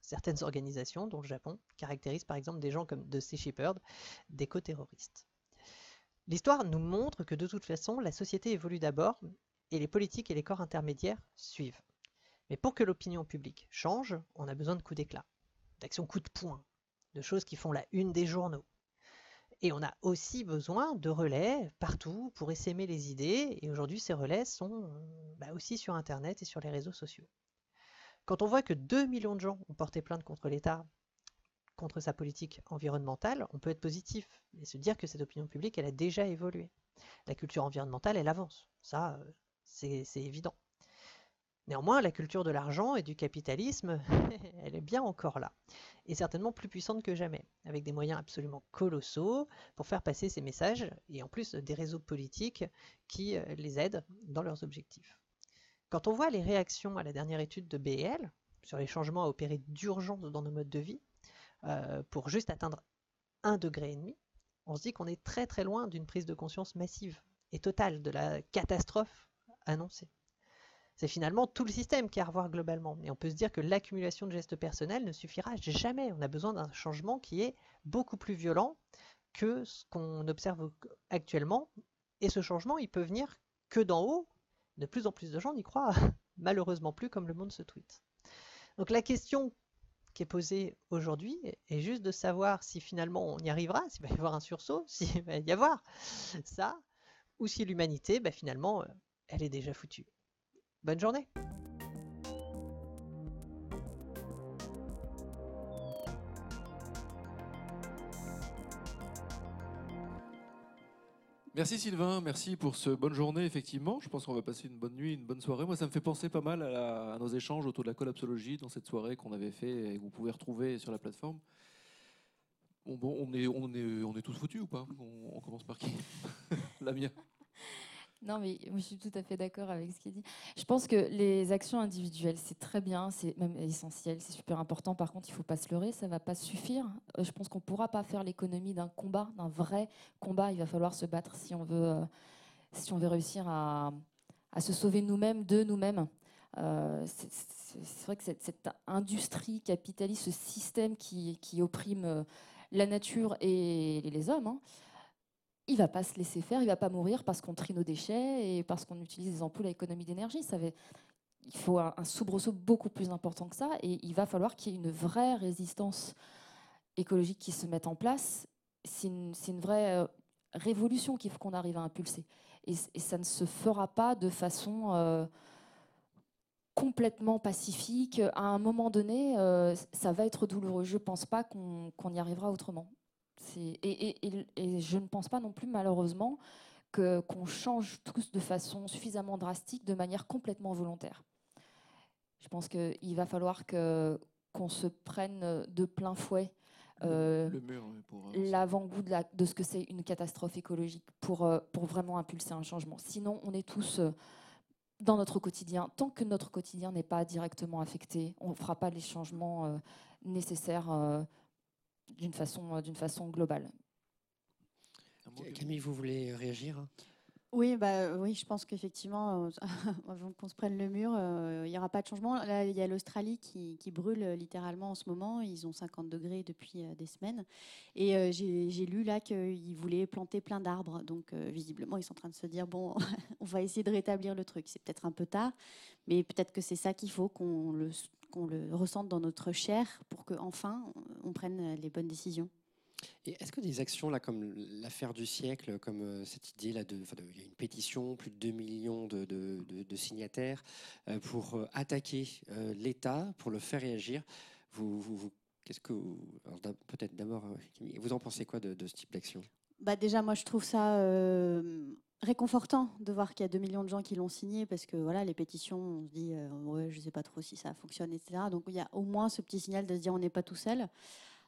certaines organisations, dont le Japon, caractérisent par exemple des gens comme de Sea Shepherd d'éco-terroristes. L'histoire nous montre que de toute façon, la société évolue d'abord, et les politiques et les corps intermédiaires suivent. Mais pour que l'opinion publique change, on a besoin de coups d'éclat, d'actions coup de poing, de choses qui font la une des journaux. Et on a aussi besoin de relais partout pour essaimer les idées. Et aujourd'hui, ces relais sont bah, aussi sur Internet et sur les réseaux sociaux. Quand on voit que 2 millions de gens ont porté plainte contre l'État, contre sa politique environnementale, on peut être positif et se dire que cette opinion publique, elle a déjà évolué. La culture environnementale, elle avance. Ça, c'est évident. Néanmoins, la culture de l'argent et du capitalisme, (laughs) elle est bien encore là, et certainement plus puissante que jamais, avec des moyens absolument colossaux pour faire passer ces messages, et en plus des réseaux politiques qui euh, les aident dans leurs objectifs. Quand on voit les réactions à la dernière étude de BL sur les changements à opérer d'urgence dans nos modes de vie, euh, pour juste atteindre un degré et demi, on se dit qu'on est très très loin d'une prise de conscience massive et totale de la catastrophe annoncée. C'est finalement tout le système qui a à revoir globalement. Et on peut se dire que l'accumulation de gestes personnels ne suffira jamais. On a besoin d'un changement qui est beaucoup plus violent que ce qu'on observe actuellement. Et ce changement, il peut venir que d'en haut. De plus en plus de gens n'y croient (laughs) malheureusement plus comme le monde se tweet. Donc la question qui est posée aujourd'hui est juste de savoir si finalement on y arrivera, s'il va y avoir un sursaut, (laughs) s'il va y avoir ça, ou si l'humanité, bah, finalement, elle est déjà foutue. Bonne journée Merci Sylvain, merci pour ce bonne journée, effectivement. Je pense qu'on va passer une bonne nuit, une bonne soirée. Moi, ça me fait penser pas mal à, nos échanges autour de la collapsologie dans cette soirée qu'on avait fait et que vous pouvez retrouver sur la plateforme. On, est, tous foutus ou pas? On commence par qui? (laughs) La mienne. Non, mais je suis tout à fait d'accord avec ce qu'il dit. Je pense que les actions individuelles, c'est très bien, c'est même essentiel, c'est super important. Par contre, il ne faut pas se leurrer, ça ne va pas suffire. Euh, je pense qu'on ne pourra pas faire l'économie d'un combat, d'un vrai combat. Il va falloir se battre si on veut, euh, si on veut réussir à, se sauver nous-mêmes, de nous-mêmes. Euh, c'est vrai que cette, industrie capitaliste, ce système qui, opprime la nature et les hommes, hein, il va pas se laisser faire, il va pas mourir parce qu'on trie nos déchets et parce qu'on utilise des ampoules à économie d'énergie. Ça il faut un, soubresaut beaucoup plus important que ça et il va falloir qu'il y ait une vraie résistance écologique qui se mette en place. C'est une, vraie euh, révolution qu'il faut qu'on arrive à impulser. Et, ça ne se fera pas de façon euh, complètement pacifique. À un moment donné, euh, ça va être douloureux. Je ne pense pas qu'on y arrivera autrement. Et, je ne pense pas non plus, malheureusement, qu'on change tous de façon suffisamment drastique, de manière complètement volontaire. Je pense qu'il va falloir qu'on se prenne de plein fouet euh, l'avant-goût de, de, ce que c'est une catastrophe écologique pour, euh, pour vraiment impulser un changement. Sinon, on est tous euh, dans notre quotidien. Tant que notre quotidien n'est pas directement affecté, on ne fera pas les changements nécessaires d'une façon, euh, d'une façon globale. Camille, vous voulez réagir oui, bah, oui, je pense qu'effectivement, euh, (laughs) avant qu'on se prenne le mur, euh, il n'y aura pas de changement. Là, il y a l'Australie qui, qui, brûle littéralement en ce moment. Ils ont 50 degrés depuis des semaines. Et j'ai lu là qu'ils voulaient planter plein d'arbres. Donc, visiblement, ils sont en train de se dire, bon, (laughs) on va essayer de rétablir le truc. C'est peut-être un peu tard, mais peut-être que c'est ça qu'il faut, qu'on le, qu'on le ressente dans notre chair pour qu'enfin on, prenne les bonnes décisions. Et est-ce que des actions là, comme l'affaire du siècle, comme euh, cette idée là de, il y a une pétition, plus de 2 millions de, de, signataires euh, pour euh, attaquer l'État, pour le faire réagir, vous, vous, qu'est-ce que peut-être d'abord, vous en pensez quoi de, ce type d'action? Bah déjà, moi, je trouve ça réconfortant de voir qu'il y a 2 millions de gens qui l'ont signé parce que voilà, les pétitions, on se dit, euh, ouais, je sais pas trop si ça fonctionne, etc. Donc il y a au moins ce petit signal de se dire on n'est pas tout seul.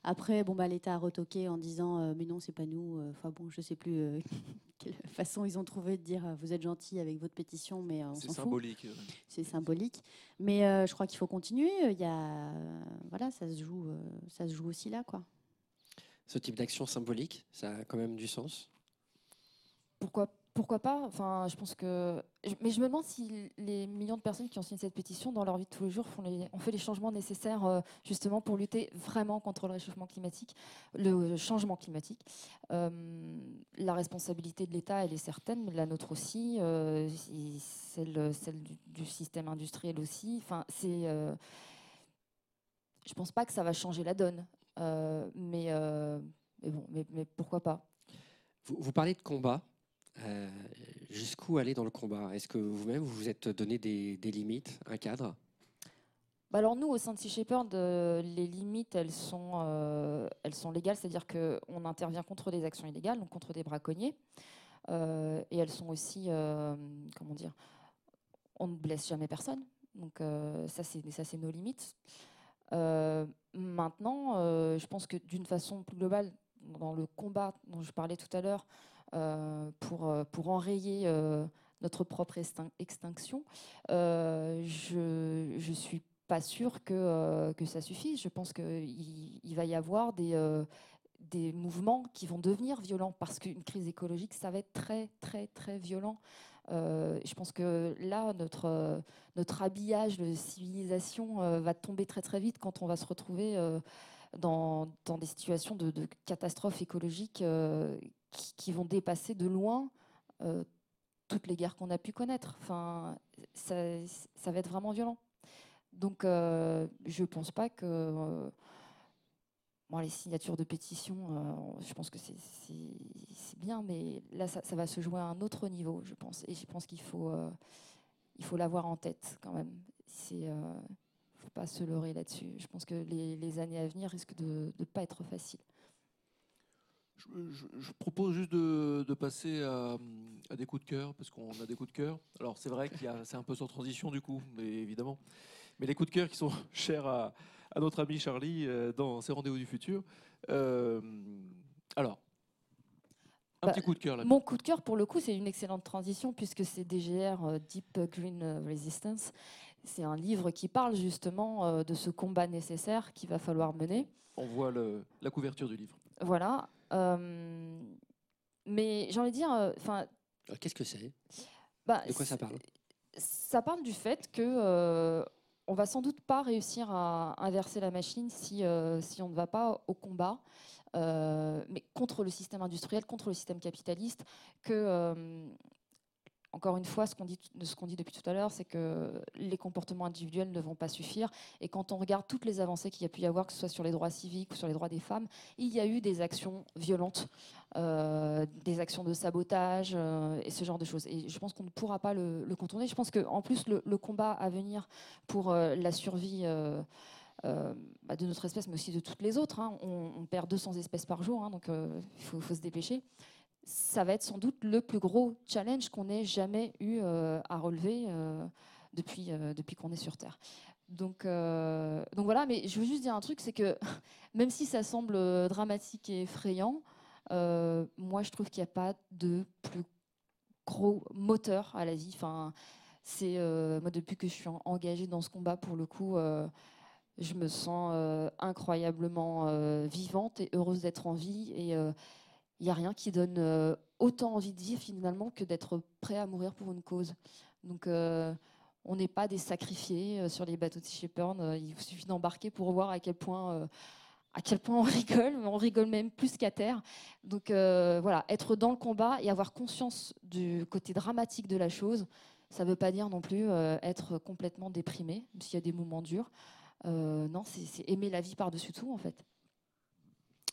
Après, bon, bah, l'État a retoqué en disant euh, mais non, c'est pas nous. Euh, enfin bon, je sais plus (laughs) quelle façon ils ont trouvé de dire vous êtes gentil avec votre pétition, mais on C'est symbolique. C'est symbolique. Mais je crois qu'il faut continuer. Il y a, voilà, ça se joue, ça se joue aussi là, quoi. Ce type d'action symbolique, ça a quand même du sens? Pourquoi pourquoi pas Enfin, je pense que. Mais je me demande si les millions de personnes qui ont signé cette pétition dans leur vie de tous les jours ont fait les changements nécessaires euh, justement pour lutter vraiment contre le réchauffement climatique, le changement climatique. Euh, la responsabilité de l'État, elle est certaine, mais la nôtre aussi, euh, celle, du, système industriel aussi. Enfin, c'est. je pense pas que ça va changer la donne, mais, pourquoi pas vous parlez de combat. Euh, Jusqu'où aller dans le combat? Est-ce que vous-même, vous vous êtes donné des, limites, un cadre? Bah alors nous, au sein de Sea Shepherd, euh, les limites, elles sont, euh, elles sont légales, c'est-à-dire qu'on intervient contre des actions illégales, donc contre des braconniers. Et elles sont aussi, comment dire, on ne blesse jamais personne. Donc ça, c'est nos limites. Maintenant, je pense que d'une façon plus globale, dans le combat dont je parlais tout à l'heure, pour, euh, pour enrayer euh, notre propre extin- extinction, euh, je ne suis pas sûre que, euh, que ça suffise. Je pense qu'il il va y avoir des, euh, des mouvements qui vont devenir violents parce qu'une crise écologique, ça va être très, très, très violent. Euh, je pense que là, notre, euh, notre habillage de civilisation euh, va tomber très, très vite quand on va se retrouver euh, dans, dans des situations de, de catastrophes écologiques euh, qui, vont dépasser de loin euh, toutes les guerres qu'on a pu connaître. Enfin, ça, va être vraiment violent. Donc, euh, je ne pense pas que euh, les signatures de pétition, euh, je pense que c'est- c'est c'est bien, mais là, ça, va se jouer à un autre niveau, je pense. Et je pense qu'il faut, il faut l'avoir en tête quand même. Il ne faut pas se leurrer là-dessus. Je pense que les, les années à venir risquent de ne pas être faciles. Je, je- je propose juste de, de passer à, à des coups de cœur, parce qu'on a des coups de cœur. Alors c'est vrai qu'il y a, c'est un peu sans transition du coup, mais évidemment. Mais les coups de cœur qui sont (laughs) chers à, à notre ami Charlie euh, dans ses rendez-vous du futur. Euh, alors, un Bah, petit coup de cœur là. Mon coup de cœur, pour le coup, c'est une excellente transition puisque c'est DGR euh, Deep Green Resistance. C'est un livre qui parle justement de ce combat nécessaire qu'il va falloir mener. On voit le- la couverture du livre. Voilà. Euh, mais j'ai envie de dire, euh, enfin, Euh, Qu'est-ce que c'est? bah, De quoi ça parle? ça parle du fait que on va sans doute pas réussir à inverser la machine si, euh, si on ne va pas au combat, euh, mais contre le système industriel, contre le système capitaliste, que euh, encore une fois, ce qu'on dit, depuis tout à l'heure, c'est que les comportements individuels ne vont pas suffire. Et quand on regarde toutes les avancées qu'il y a pu y avoir, que ce soit sur les droits civiques ou sur les droits des femmes, il y a eu des actions violentes, euh, des actions de sabotage euh, et ce genre de choses. Et je pense qu'on ne pourra pas le, contourner. Je pense qu'en plus, le, combat à venir pour euh, la survie bah, de notre espèce, mais aussi de toutes les autres, hein, on, perd 200 espèces par jour, hein, donc il faut se dépêcher. Ça va être sans doute le plus gros challenge qu'on ait jamais eu euh, à relever euh, depuis, euh, depuis qu'on est sur Terre. Donc, donc voilà, mais je veux juste dire un truc, c'est que (laughs) même si ça semble dramatique et effrayant, moi je trouve qu'il n'y a pas de plus gros moteur à la vie. Enfin, c'est moi depuis que je suis en- engagée dans ce combat, pour le coup, je me sens incroyablement vivante et heureuse d'être en vie. Et il n'y a rien qui donne euh, autant envie de vivre finalement que d'être prêt à mourir pour une cause. Donc euh, on n'est pas des sacrifiés euh, sur les bateaux de Shepherd. Il suffit d'embarquer pour voir à quel point. à quel point on (laughs) rigole, on rigole même plus qu'à terre. Donc voilà, être dans le combat et avoir conscience du côté dramatique de la chose, ça ne veut pas dire non plus être complètement déprimé, même s'il y a des moments durs. Non, c'est aimer la vie par-dessus tout, en fait.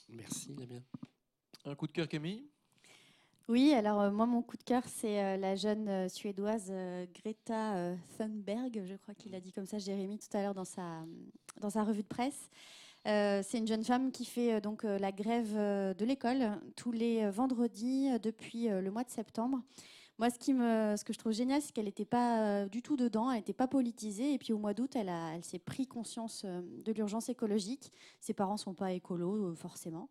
Merci, Damien. Un coup de cœur, Camille? Oui, alors euh, moi, mon coup de cœur, c'est euh, la jeune euh, suédoise Greta Thunberg, je crois qu'il a dit comme ça, Jérémy, tout à l'heure dans sa, dans sa revue de presse. C'est une jeune femme qui fait donc la grève de l'école tous les vendredis depuis le mois de septembre. Moi, ce, qui me, ce que je trouve génial, c'est qu'elle n'était pas du tout dedans, elle n'était pas politisée. Et puis au mois d'août, elle, a- elle s'est pris conscience de l'urgence écologique. Ses parents sont pas écolos, forcément.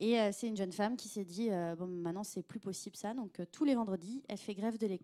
Et euh, c'est une jeune femme qui s'est dit euh, bon, maintenant, c'est plus possible ça. Donc euh, tous les vendredis, elle fait grève de l'école.